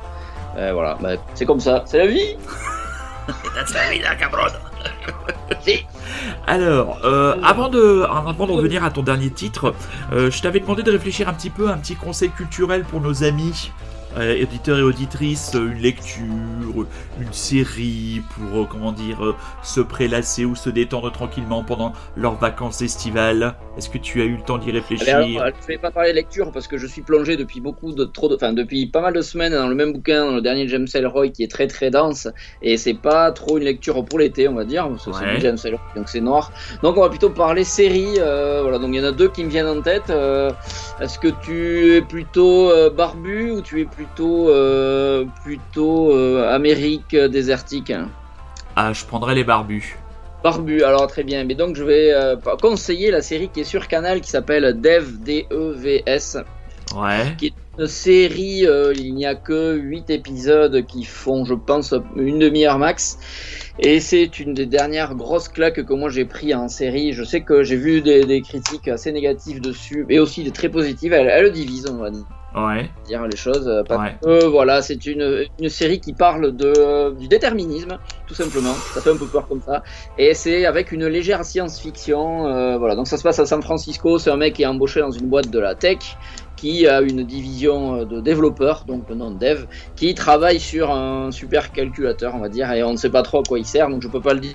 Et voilà, bah, c'est comme ça, c'est la vie. *laughs* *laughs* Alors, euh, avant de, avant de revenir à ton dernier titre, euh, je t'avais demandé de réfléchir un petit peu à un petit conseil culturel pour nos amis. Euh, éditeurs et auditrices, euh, une lecture, une série pour, euh, comment dire, se prélasser ou se détendre tranquillement pendant leurs vacances estivales. Est-ce que tu as eu le temps d'y réfléchir Allez, alors, je vais pas parler lecture parce que je suis plongé depuis beaucoup de trop de, enfin depuis pas mal de semaines dans le même bouquin, dans le dernier James Ellroy qui est très très dense et c'est pas trop une lecture pour l'été on va dire parce que c'est Ouais. James Ellroy donc c'est noir. Donc on va plutôt parler série. euh, voilà donc il y en a deux qui me viennent en tête. Euh, Est-ce que tu es plutôt euh, barbu ou tu es plutôt euh, plutôt euh, Amérique désertique? Ah, je prendrais les barbus. Barbu, alors très bien. Mais donc je vais euh, conseiller la série qui est sur Canal qui s'appelle Dev D-E-V-S. Ouais. qui est une série, il n'y a que 8 épisodes qui font, je pense, une demi-heure max. Et c'est une des dernières grosses claques que moi j'ai pris en série. Je sais que j'ai vu des, des critiques assez négatives dessus, mais aussi des très positives. Elle, elle le divise, on va Ouais. dire les choses. euh, Parce Ouais. que voilà, c'est une, une série qui parle de, du déterminisme, tout simplement. Ça fait un peu peur comme ça. Et c'est avec une légère science-fiction. euh, voilà, donc ça se passe à San Francisco. C'est un mec qui est embauché dans une boîte de la tech qui a une division euh, de développeurs, donc le nom de dev, qui travaille sur un super calculateur, on va dire, et on ne sait pas trop à quoi il sert, donc je peux pas le dire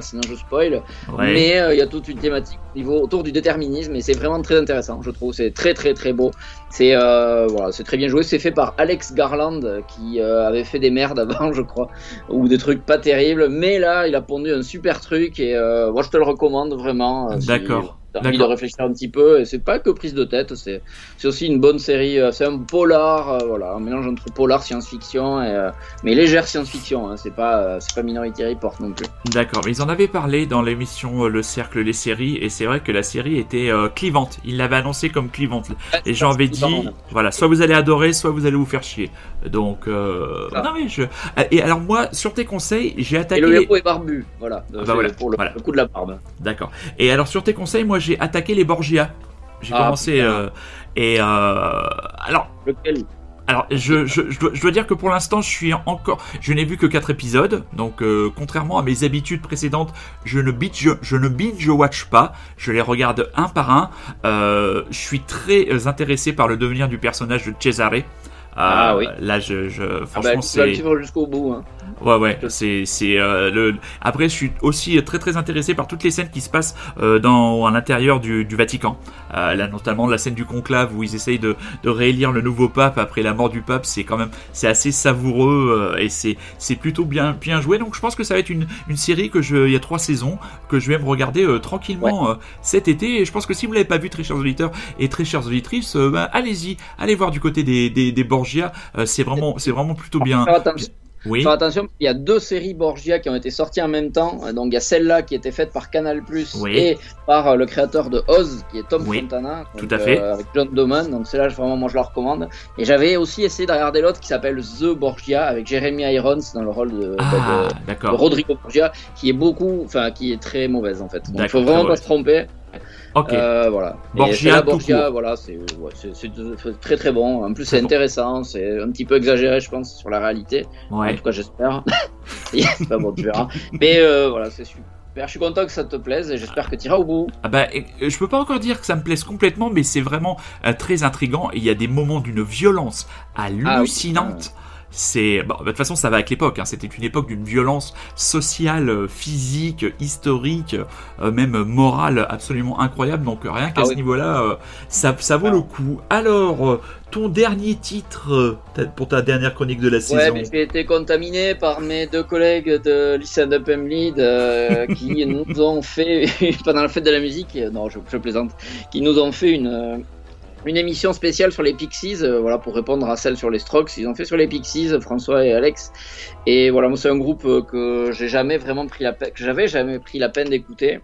sinon je spoil. Ouais. Mais euh, il y a toute une thématique au niveau autour du déterminisme et c'est vraiment très intéressant, je trouve. C'est très très très beau. C'est euh, voilà, c'est très bien joué. C'est fait par Alex Garland qui euh, avait fait des merdes avant, je crois, ou des trucs pas terribles. Mais là, il a pondu un super truc et moi je te le recommande vraiment. si D'accord. T'as envie de réfléchir un petit peu et c'est pas que prise de tête, c'est aussi une bonne série. euh, C'est un polar, euh, voilà, un mélange entre polar, science-fiction et euh, mais légère science-fiction. Hein, c'est pas euh, c'est pas Minority Report non plus. D'accord, mais ils en avaient parlé dans l'émission euh, Le Cercle des séries, et c'est vrai que la série était clivante. Ils l'avaient annoncé comme clivante. Les gens avaient dit, voilà, soit vous allez adorer, soit vous allez vous faire chier. Donc, Ah. non mais je. Et alors moi, sur tes conseils, j'ai Et attaqué. le les- héros est barbu, voilà. bah C'est voilà, pour le, voilà. le coup de la barbe. D'accord. Et alors sur tes conseils, moi j'ai attaqué les Borgia. J'ai Ah, commencé euh, et euh, alors Lequel? alors, je, je, je, dois, je dois dire que pour l'instant, je suis encore. Je n'ai vu que 4 épisodes, donc euh, contrairement à mes habitudes précédentes, je ne binge, je ne binge watch pas. Je les regarde un par un. Euh, je suis très intéressé par le devenir du personnage de Cesare. Euh, Ah oui. Là, je, je ah bah, franchement, c'est. jusqu'au bout. Hein. Ouais, ouais, c'est, c'est euh, le. Après, je suis aussi très très intéressé par toutes les scènes qui se passent euh, dans à l'intérieur du, du Vatican. Euh, là, notamment la scène du conclave où ils essayent de, de réélire le nouveau pape après la mort du pape. C'est quand même, c'est assez savoureux euh, et c'est c'est plutôt bien bien joué. Donc, je pense que ça va être une une série que je, il y a trois saisons que je vais me regarder euh, tranquillement euh, cet été. Et je pense que si vous l'avez pas vu, très chers auditeurs et très chères auditrices, bah, allez-y, allez voir du côté des des, des Borgia. Euh, c'est vraiment c'est vraiment plutôt bien. Oui. faire attention, il y a deux séries Borgia qui ont été sorties en même temps. Donc il y a celle-là qui était faite par Canal Oui. et par euh, le créateur de Oz, qui est Tom Oui, Fontana. tout à fait. euh, avec John Doman. Donc celle-là, vraiment, moi je la recommande. Et j'avais aussi essayé de regarder l'autre qui s'appelle The Borgia avec Jeremy Irons dans le rôle de, Ah, de-. Rodrigo Borgia, qui est beaucoup, enfin qui est très mauvaise en fait. Donc il faut vraiment pas se tromper. Ok. Euh, voilà. Borgia, Borgia, voilà, c'est ouais, très très bon. En plus, c'est intéressant, c'est un petit peu exagéré, je pense, sur la réalité. En ouais. tout cas, j'espère. *laughs* c'est pas bon, tu verras. Mais euh, voilà, c'est super. Je suis content que ça te plaise et j'espère que tu iras au bout. Ah bah, euh, je peux pas encore dire que ça me plaise complètement, mais c'est vraiment euh, très intrigant. et Il y a des moments d'une violence hallucinante. C'est bon, de toute façon ça va avec l'époque. Hein. C'était une époque d'une violence sociale, euh, physique, historique, euh, même morale absolument incroyable. Donc rien qu'à Ah ce oui. niveau-là, euh, ça, ça vaut Ah. le coup. Alors, euh, ton dernier titre euh, pour ta dernière chronique de la Ouais, saison. j'ai été contaminé par mes deux collègues de Listen Up and Lead euh, *laughs* qui nous ont fait, *laughs* pendant la fête de la musique, non, je, je plaisante, qui nous ont fait une, une émission spéciale sur les Pixies, euh, voilà, pour répondre à celle sur les Strokes. Ils ont fait sur les Pixies, François et Alex. Et voilà, c'est un groupe euh, que j'ai jamais vraiment pris la peine, que j'avais jamais pris la peine d'écouter.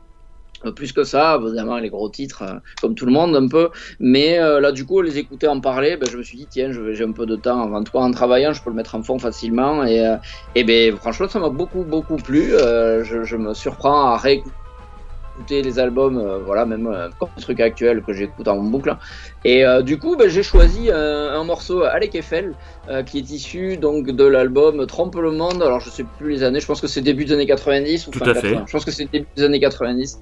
Euh, Plus que ça, évidemment, les gros titres, comme tout le monde, un peu. Mais là, du coup, les écouter en parler, ben, je me suis dit, tiens, j'ai un peu de temps. Tout cas, en travaillant, je peux le mettre en fond facilement. Et, et ben, franchement, ça m'a beaucoup, beaucoup plu. Je, je me surprends à réécouter les albums, euh, voilà, même euh, comme des trucs actuels que j'écoute en boucle. Et euh, du coup, ben, j'ai choisi euh, un morceau Alec Eiffel, euh, qui est issu donc de l'album Trompe le monde. Alors, je sais plus les années, je pense que c'est début des années 90 ou Tout fin à fait. 80. Je pense que c'est début des années 90.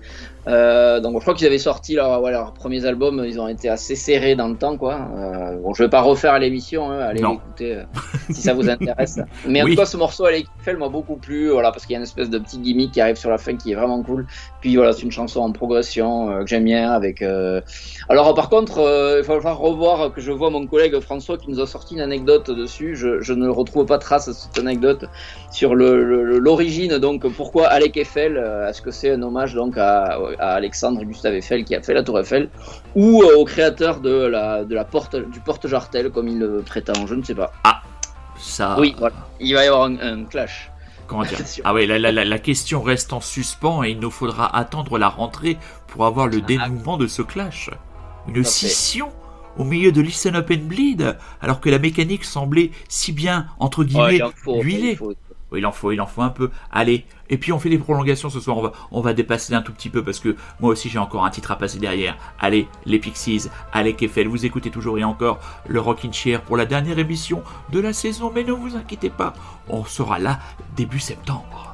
Euh, donc je crois qu'ils avaient sorti leur, ouais, leurs premiers albums, ils ont été assez serrés dans le temps quoi. Euh, bon, je vais pas refaire l'émission, hein, allez l'écouter euh, si ça vous intéresse. *laughs* Mais en tout cas, ce morceau Alec Eiffel m'a beaucoup plu, voilà, parce qu'il y a une espèce de petit gimmick qui arrive sur la fin qui est vraiment cool. Puis voilà, c'est une chanson en progression que j'aime bien avec. Alors par contre, il va falloir revoir que je vois mon collègue François qui nous a sorti une anecdote dessus. Je, je ne retrouve pas trace de cette anecdote sur le- le- l'origine donc pourquoi Alec Eiffel euh, est-ce que c'est un hommage donc à, à Alexandre Gustave Eiffel qui a fait la Tour Eiffel ou euh, au créateur de la de la porte du porte Jartel comme il le prétend je ne sais pas Ça, oui voilà il va y avoir un, un clash comment dire. *laughs* Ah ouais, la, la, la, la question reste en suspens et il nous faudra attendre la rentrée pour avoir le dénouement de ce clash. Une scission au milieu de Listen Up and Bleed, alors que la mécanique semblait si bien, entre guillemets, en faut, huilée. il faut. Oui, il en faut, il en faut un peu. Allez, et puis on fait des prolongations ce soir. On va, on va dépasser un tout petit peu parce que moi aussi j'ai encore un titre à passer derrière. Allez, les Pixies, Alec Eiffel, vous écoutez toujours et encore le Rockin' Chair pour la dernière émission de la saison. Mais ne vous inquiétez pas, on sera là début septembre.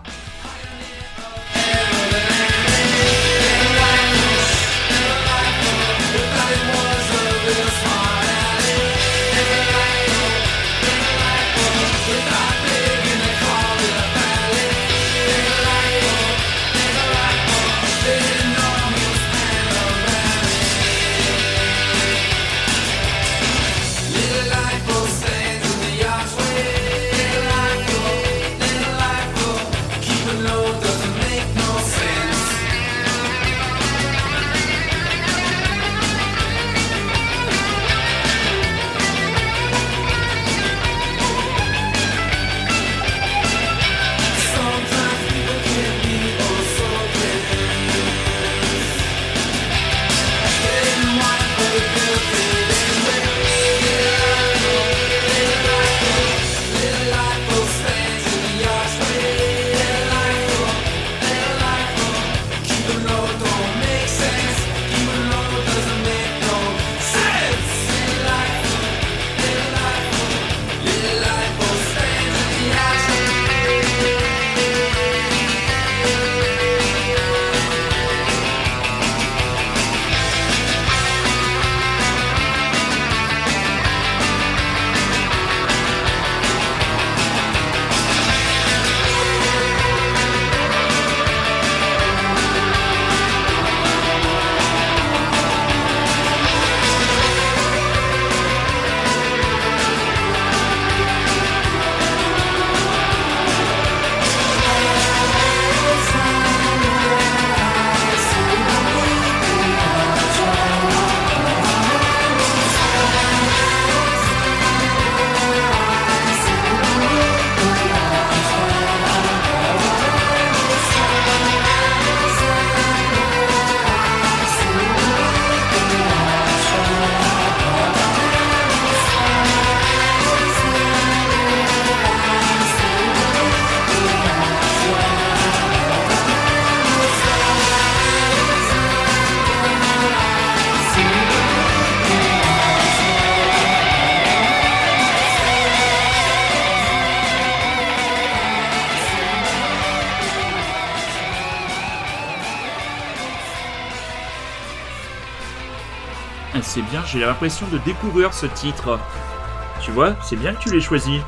J'ai l'impression de découvrir ce titre. Tu vois, c'est bien que tu l'aies choisi.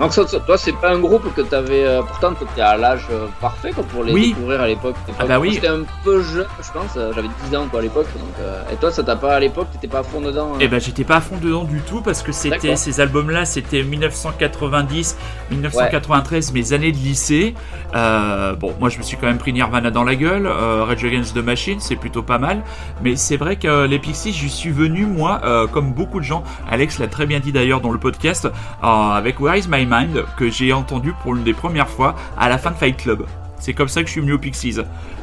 Donc toi, c'est pas un groupe que t'avais. Euh, pourtant, t'étais à l'âge euh, parfait quoi, pour les Oui. découvrir à l'époque. Ah bah oui. J'étais un peu jeune, je pense. euh, J'avais 10 ans quoi à l'époque. Donc, euh, Et toi, ça t'a pas à l'époque, t'étais pas à fond dedans. hein Eh ben j'étais pas à fond dedans du tout parce que c'était ces albums-là, c'était 1990, 1993, mes années de lycée. Euh, bon, moi je me suis quand même pris Nirvana dans la gueule, euh, Rage Against the Machine, c'est plutôt pas mal. Mais c'est vrai que les Pixies, j'y suis venu moi, euh, comme beaucoup de gens. Alex l'a très bien dit d'ailleurs dans le podcast euh, avec Where Is My Mind que j'ai entendu pour l'une des premières fois à la fin de Fight Club. C'est comme ça que je suis venu aux Pixies.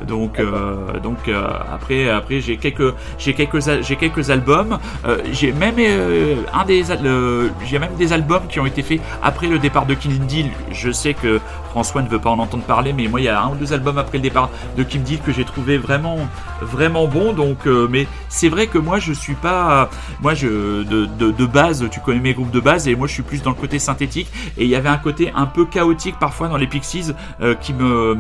Donc, donc après, après j'ai quelques, j'ai quelques, j'ai quelques albums. J'ai même un des, j'ai même des albums qui ont été faits après le départ de Kim Deal. Je sais que François ne veut pas en entendre parler, mais moi il y a un ou deux albums après le départ de Kim Deal que j'ai trouvé vraiment, vraiment bon. Donc, euh, mais c'est vrai que moi je suis pas, moi je, de, de, de base, tu connais mes groupes de base et moi je suis plus dans le côté synthétique. Et il y avait un côté un peu chaotique parfois dans les Pixies euh, qui me,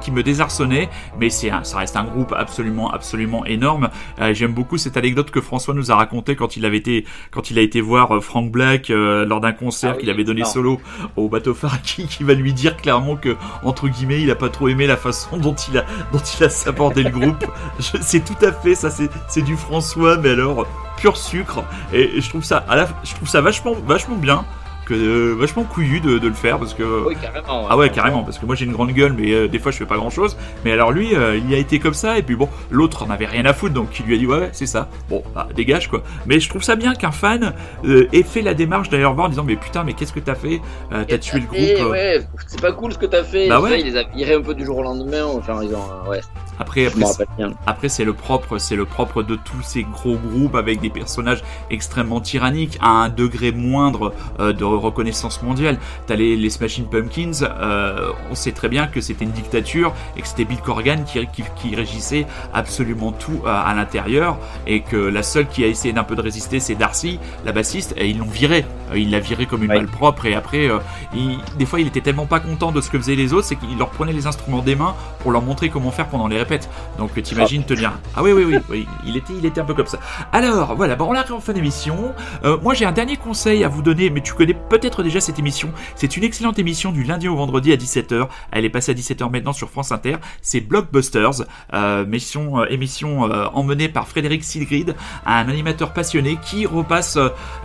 qui me désarçonnait. Mais c'est, ça reste un groupe absolument, absolument énorme. Euh, J'aime beaucoup cette anecdote que François nous a racontée quand il avait été, quand il a été voir Frank Black lors d'un concert Ah oui, qu'il avait donné non. solo au bateau phare qui, *laughs* qui va lui dire clairement que entre guillemets il a pas trop aimé la façon *laughs* dont il a dont il a sabordé le groupe. *laughs* C'est tout à fait ça, c'est c'est du François, mais alors pur sucre. Et, et je trouve ça, à la, je trouve ça vachement vachement bien, que euh, vachement couillu de, de le faire parce que. Oui, carrément. Ah ouais, carrément, parce que moi j'ai une grande gueule, mais euh, des fois je fais pas grand chose. Mais alors lui, euh, il y a été comme ça, et puis bon, l'autre en avait rien à foutre, donc il lui a dit ouais, ouais c'est ça. Bon, bah, dégage quoi. Mais je trouve ça bien qu'un fan ait fait la démarche d'aller voir en disant mais putain, mais qu'est-ce que t'as fait? T'as tué le groupe. Ouais, c'est pas cool ce que t'as fait. Bah Ça. Il les a virés un peu du jour au lendemain. Enfin, ils ont. ouais, Après, après, c'est le propre, c'est le propre de tous ces gros groupes avec des personnages extrêmement tyranniques à un degré moindre de reconnaissance mondiale. T'as les, les Smashing Pumpkins, euh, on sait très bien que c'était une dictature et que c'était Bill Corgan qui, qui, qui régissait absolument tout à l'intérieur et que la seule qui a essayé d'un peu de résister, c'est Darcy, la bassiste, et ils l'ont viré. Euh, il l'a viré comme une Ouais. malpropre et après, euh, il- des fois, il était tellement pas content de ce que faisaient les autres, c'est qu'il leur prenait les instruments des mains pour leur montrer comment faire pendant les répètes. Donc t'imagines te dire ah oui oui oui oui il était il était un peu comme ça. Alors voilà bon on arrive en fin d'émission. Euh, moi j'ai un dernier conseil à vous donner mais tu connais peut-être déjà cette émission. C'est une excellente émission du lundi au vendredi à 17h. Elle est passée à 17h maintenant sur France Inter. C'est Blockbusters euh, émission euh, émission euh, emmenée par Frédéric Silgrid, un animateur passionné qui repasse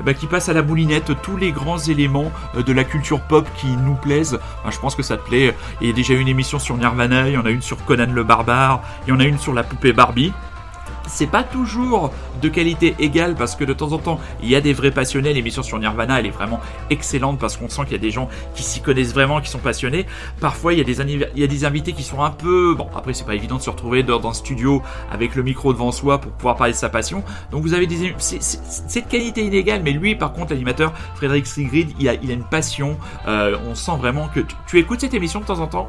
bah, passe à la moulinette tous les grands éléments de la culture pop qui nous plaisent. Je pense que ça te plaît. Il y a déjà une émission sur Nirvana, il y en a une sur Conan le barbare, il y en a une sur la poupée Barbie. C'est pas toujours de qualité égale parce que de temps en temps il y a des vrais passionnés. L'émission sur Nirvana elle est vraiment excellente parce qu'on sent qu'il y a des gens qui s'y connaissent vraiment, qui sont passionnés. Parfois il y a des, anniv- il y a des invités qui sont un peu. Bon, après c'est pas évident de se retrouver dans, dans un studio avec le micro devant soi pour pouvoir parler de sa passion. Donc vous avez des. De qualité inégale, mais lui par contre l'animateur Frédéric Sigrid il a, il a une passion. Euh, on sent vraiment que. Tu, tu écoutes cette émission de temps en temps?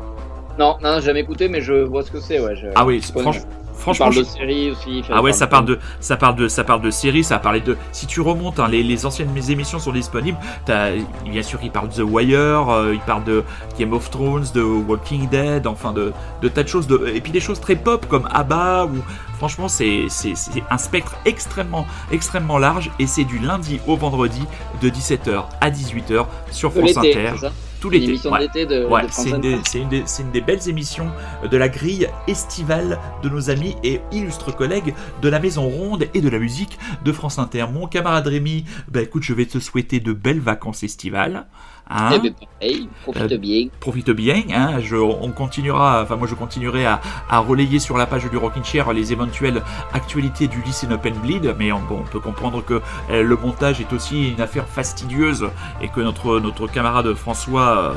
Non, non, j'ai jamais écouté, mais je vois ce que c'est. Ouais, je... Ah oui, je connais. franch- Il franchement. parle je- de séries aussi. Ah ouais, ça parle de, ça parle de, ça parle de séries, ça parlait de. Si tu remontes, hein, les, les anciennes émissions sont disponibles. Bien sûr, il parle de The Wire, euh, il parle de Game of Thrones, de Walking Dead, enfin de, de tas de choses. De, et puis des choses très pop comme ABBA ou. Franchement, c'est, un spectre extrêmement, extrêmement large et c'est du lundi au vendredi de 17h à 18h sur France Inter. Tout Une l'été. émission ouais. d'été de, Ouais, de France c'est une, des, Inter. c'est une des- c'est une des belles émissions de la grille estivale de nos amis et illustres collègues de la Maison Ronde et de la musique de France Inter. Mon camarade Rémi, bah écoute, je vais te souhaiter de belles vacances estivales. Hein? Eh pareil, profite Euh, bien. Profite bien, hein, je, on continuera, enfin moi je continuerai à, à relayer sur la page du Rockin' Chair les éventuelles actualités du lycée Open Bleed, mais on, bon, on peut comprendre que euh, le montage est aussi une affaire fastidieuse et que notre, notre camarade François euh,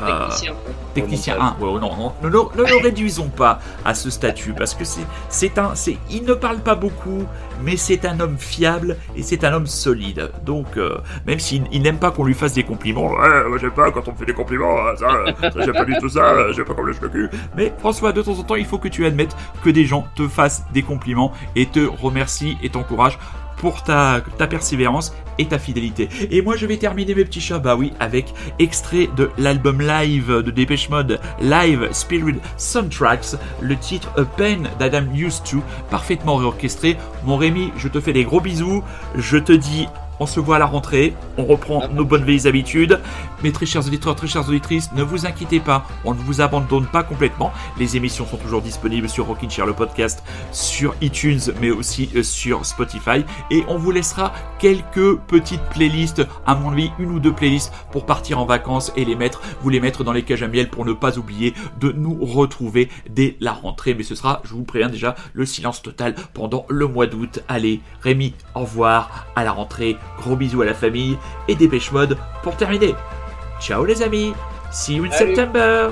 Technicien. Technicien Remontage. 1, ouais, non, non, ne, le- ne le réduisons pas à ce statut parce que c'est, c'est un, c'est, il ne parle pas beaucoup, mais c'est un homme fiable et c'est un homme solide. Donc, euh, même s'il il n'aime pas qu'on lui fasse des compliments, ouais, moi, j'aime pas quand on me fait des compliments, hein, ça, ça, j'aime pas du tout ça, j'aime pas comme le cheveu cul. Mais François, de temps en temps, il faut que tu admettes que des gens te fassent des compliments et te remercient et t'encouragent pour ta, persévérance et ta fidélité. Et moi, je vais terminer mes petits chats, bah oui, avec extrait de l'album live de Dépêche Mode, Live Spirit Soundtracks, le titre A Pen d'Adam Used To, parfaitement réorchestré. Mon Rémi, je te fais des gros bisous, je te dis On se voit à la rentrée, on reprend Ah. nos bonnes vieilles habitudes. Mais très chers auditeurs, très chères auditrices, ne vous inquiétez pas, on ne vous abandonne pas complètement. Les émissions sont toujours disponibles sur Rockin' Chair, le podcast, sur iTunes, mais aussi euh, sur Spotify. Et on vous laissera quelques petites playlists, à mon avis, une ou deux playlists pour partir en vacances et les mettre, vous les mettre dans les cages à miel pour ne pas oublier de nous retrouver dès la rentrée. Mais ce sera, je vous préviens déjà, le silence total pendant le mois d'août. Allez, Rémi, au revoir, à la rentrée, gros bisous à la famille et dépêche mode pour terminer. Ciao les amis, see you in Salut. September